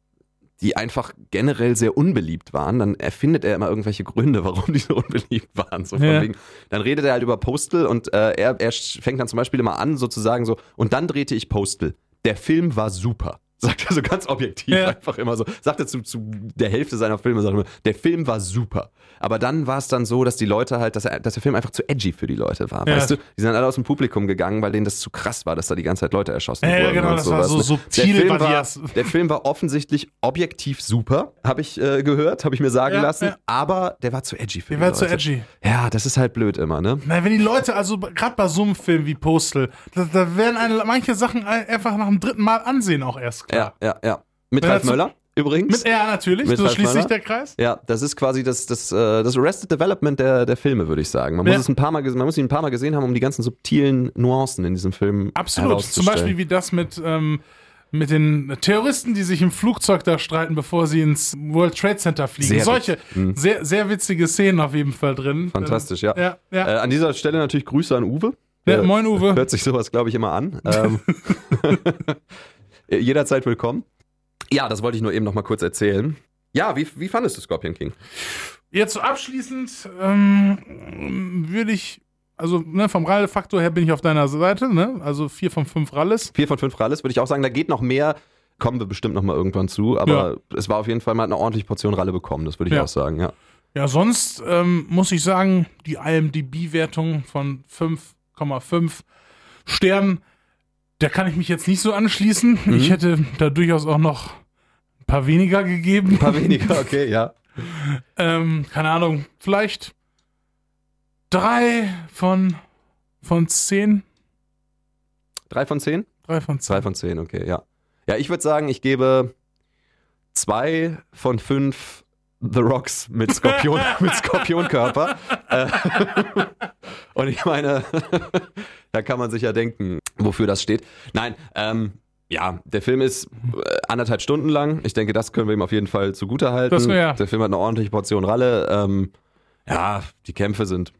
die einfach generell sehr unbeliebt waren, dann erfindet er immer irgendwelche Gründe, warum die so unbeliebt waren. So von Ja. wegen, dann redet er halt über Postal und äh, er, er fängt dann zum Beispiel immer an, sozusagen so, und dann drehte ich Postal. Der Film war super. Sagt er so ganz objektiv Ja. einfach immer so. Sagt er zu, zu der Hälfte seiner Filme, sagt er immer, der Film war super. Aber dann war es dann so, dass die Leute halt, dass, er, dass der Film einfach zu edgy für die Leute war. Ja. Weißt du? Die sind alle aus dem Publikum gegangen, weil denen das zu krass war, dass da die ganze Zeit Leute erschossen Ja, ja, wurden. genau, und das war sowas, so ne? subtil, der Film war war, der Film war offensichtlich objektiv super, habe ich äh, gehört, habe ich mir sagen Ja, lassen. ja. Aber der war zu edgy für Der die war Leute. zu edgy. Ja, das ist halt blöd immer, ne? Nein, wenn die Leute, also gerade bei so einem Film wie Postal, da, da werden eine, manche Sachen einfach nach dem dritten Mal ansehen auch erst. Ja, ja, ja. Mit Wenn Ralf Möller übrigens. Mit R natürlich, Mit so Ralf schließt sich der Kreis. Ja, das ist quasi das, das, äh, das Arrested Development der, der Filme, würde ich sagen. Man Ja. muss es ein paar Mal, man muss ihn ein paar Mal gesehen haben, um die ganzen subtilen Nuancen in diesem Film Absolut. Zum. Beispiel wie das mit, ähm, mit den Terroristen, die sich im Flugzeug da streiten, bevor sie ins World Trade Center fliegen. Sehr Solche. Mhm. sehr, sehr witzige Szenen auf jeden Fall drin. Fantastisch, ja. Ähm, ja, ja. Äh, an dieser Stelle natürlich Grüße an Uwe. ja moin Uwe. Hört sich sowas, glaube ich, immer an. Ähm, jederzeit willkommen. Ja, das wollte ich nur eben noch mal kurz erzählen. Ja, wie, wie fandest du Scorpion King? Jetzt so abschließend ähm, würde ich, also ne, vom Ralle-Faktor her bin ich auf deiner Seite, ne? Also vier von fünf Ralles. Vier von fünf Ralles würde ich auch sagen. Da geht noch mehr. Kommen wir bestimmt noch mal irgendwann zu. Aber es war auf jeden Fall mal eine ordentliche Portion Ralle bekommen. Das würde ich Ja. auch sagen, ja. Ja, sonst ähm, muss ich sagen, die IMDb-Wertung von 5,5 Sternen, da kann ich mich jetzt nicht so anschließen. Mhm. Ich hätte da durchaus auch noch ein paar weniger gegeben. Ein paar weniger, okay, ja. Ähm, keine Ahnung, vielleicht drei von, von zehn. Drei von zehn? Drei von zehn. Drei von zehn, okay, ja. Ja, ich würde sagen, ich gebe zwei von fünf The Rocks mit Skorpion, mit Skorpionkörper. Äh, Und ich meine, da kann man sich ja denken, wofür das steht. Nein, ähm, ja, der Film ist äh, anderthalb Stunden lang. Ich denke, das können wir ihm auf jeden Fall zugute halten. Das- ja. Der Film hat eine ordentliche Portion Ralle. Ähm, ja, die Kämpfe sind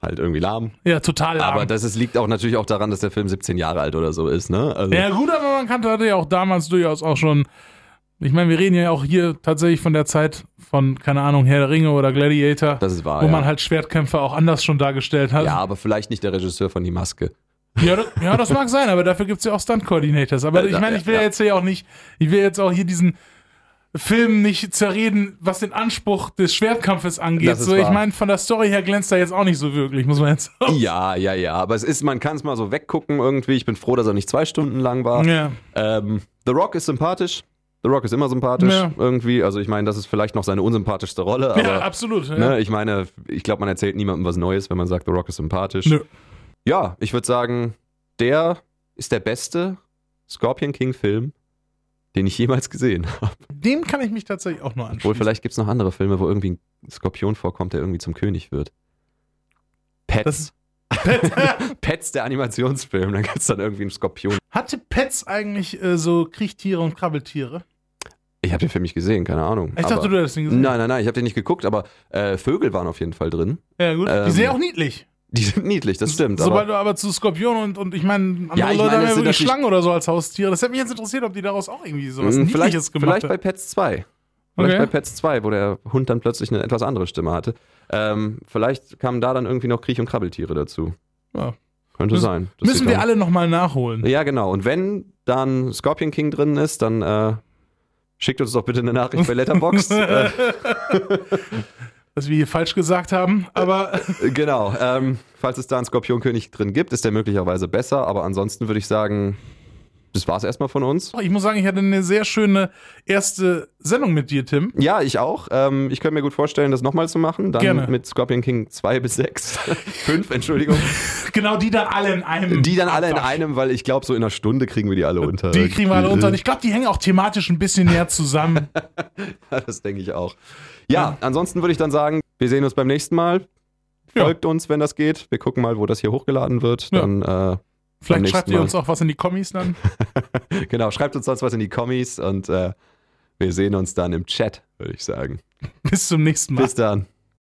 halt irgendwie lahm. Ja, total. Aber arm. das ist, liegt auch natürlich auch daran, dass der Film 17 Jahre alt oder so ist, ne? Also, Ja, gut, aber man kannte ja auch damals durchaus auch schon. Ich meine, wir reden ja auch hier tatsächlich von der Zeit von, keine Ahnung, Herr der Ringe oder Gladiator, das ist wahr. wo ja. man halt Schwertkämpfe auch anders schon dargestellt hat. ja, aber vielleicht nicht der Regisseur von Die Maske. Ja, das, ja, das mag sein, aber dafür gibt's ja auch Stunt-Coordinators. Aber ich meine, ich will ja jetzt hier auch nicht, ich will jetzt auch hier diesen Film nicht zerreden, was den Anspruch des Schwertkampfes angeht. So, ich meine, von der Story her glänzt er jetzt auch nicht so wirklich, muss man jetzt sagen. Ja, ja, ja. Aber es ist, man kann es mal so weggucken irgendwie. Ich bin froh, dass er nicht zwei Stunden lang war. Ja. Ähm, The Rock ist sympathisch. The Rock ist immer sympathisch Ja. irgendwie. Also ich meine, das ist vielleicht noch seine unsympathischste Rolle. Aber, ja, absolut. Ja. Ne, ich meine, ich glaube, man erzählt niemandem was Neues, wenn man sagt, The Rock ist sympathisch. Nö. Ja, ich würde sagen, der ist der beste Scorpion King Film, den ich jemals gesehen habe. Dem kann ich mich tatsächlich auch nur Obwohl, anschließen. vielleicht gibt es noch andere Filme, wo irgendwie ein Skorpion vorkommt, der irgendwie zum König wird. Pets. Pets, der Animationsfilm. Dann gibt es dann irgendwie einen Skorpion. Hatte Pets eigentlich äh, so Kriechtiere und Krabbeltiere? Ich habe den Film nicht gesehen, keine Ahnung. Ich aber, dachte, du hättest den gesehen. Nein, nein, nein, ich habe den nicht geguckt, aber äh, Vögel waren auf jeden Fall drin. Ja, gut. Ähm, die sind ja auch niedlich. Die sind niedlich, das stimmt. Sobald aber du aber zu Skorpion und, und ich meine, andere Ja, ich Leute meine, haben ja wirklich Schlangen oder so als Haustiere. Das hätte mich jetzt interessiert, ob die daraus auch irgendwie sowas mh, Niedliches vielleicht, gemacht vielleicht bei haben. Pets 2. Vielleicht Okay. bei Pets 2, wo der Hund dann plötzlich eine etwas andere Stimme hatte. Ähm, vielleicht kamen da dann irgendwie noch Kriech- und Krabbeltiere dazu. Ja. Könnte Müssen- sein. dass Müssen wir dann- alle nochmal nachholen. Ja, genau. Und wenn dann Scorpion King drin ist, dann äh, schickt uns doch bitte eine Nachricht bei Letterboxd. äh, Dass wir hier falsch gesagt haben, aber genau. Ähm, falls es da einen Skorpionkönig drin gibt, ist der möglicherweise besser. Aber ansonsten würde ich sagen, das war's erstmal von uns. Ich muss sagen, ich hatte eine sehr schöne erste Sendung mit dir, Tim. Ja, ich auch. Ähm, ich könnte mir gut vorstellen, das nochmal zu machen. Dann Gerne. mit Scorpion King 2 bis 6. 5, Entschuldigung. Genau, die dann alle in einem. Die dann alle in einem, weil ich glaube, so in einer Stunde kriegen wir die alle unter. Die kriegen wir alle unter. Und ich glaube, die hängen auch thematisch ein bisschen näher zusammen. Das denke ich auch. Ja, ansonsten würde ich dann sagen, wir sehen uns beim nächsten Mal. Ja. Folgt uns, wenn das geht. Wir gucken mal, wo das hier hochgeladen wird. Ja. Dann, äh, Vielleicht schreibt ihr uns auch was in die Kommis dann. genau, schreibt uns sonst was in die Kommis und äh, wir sehen uns dann im Chat, würde ich sagen. Bis zum nächsten Mal. Bis dann.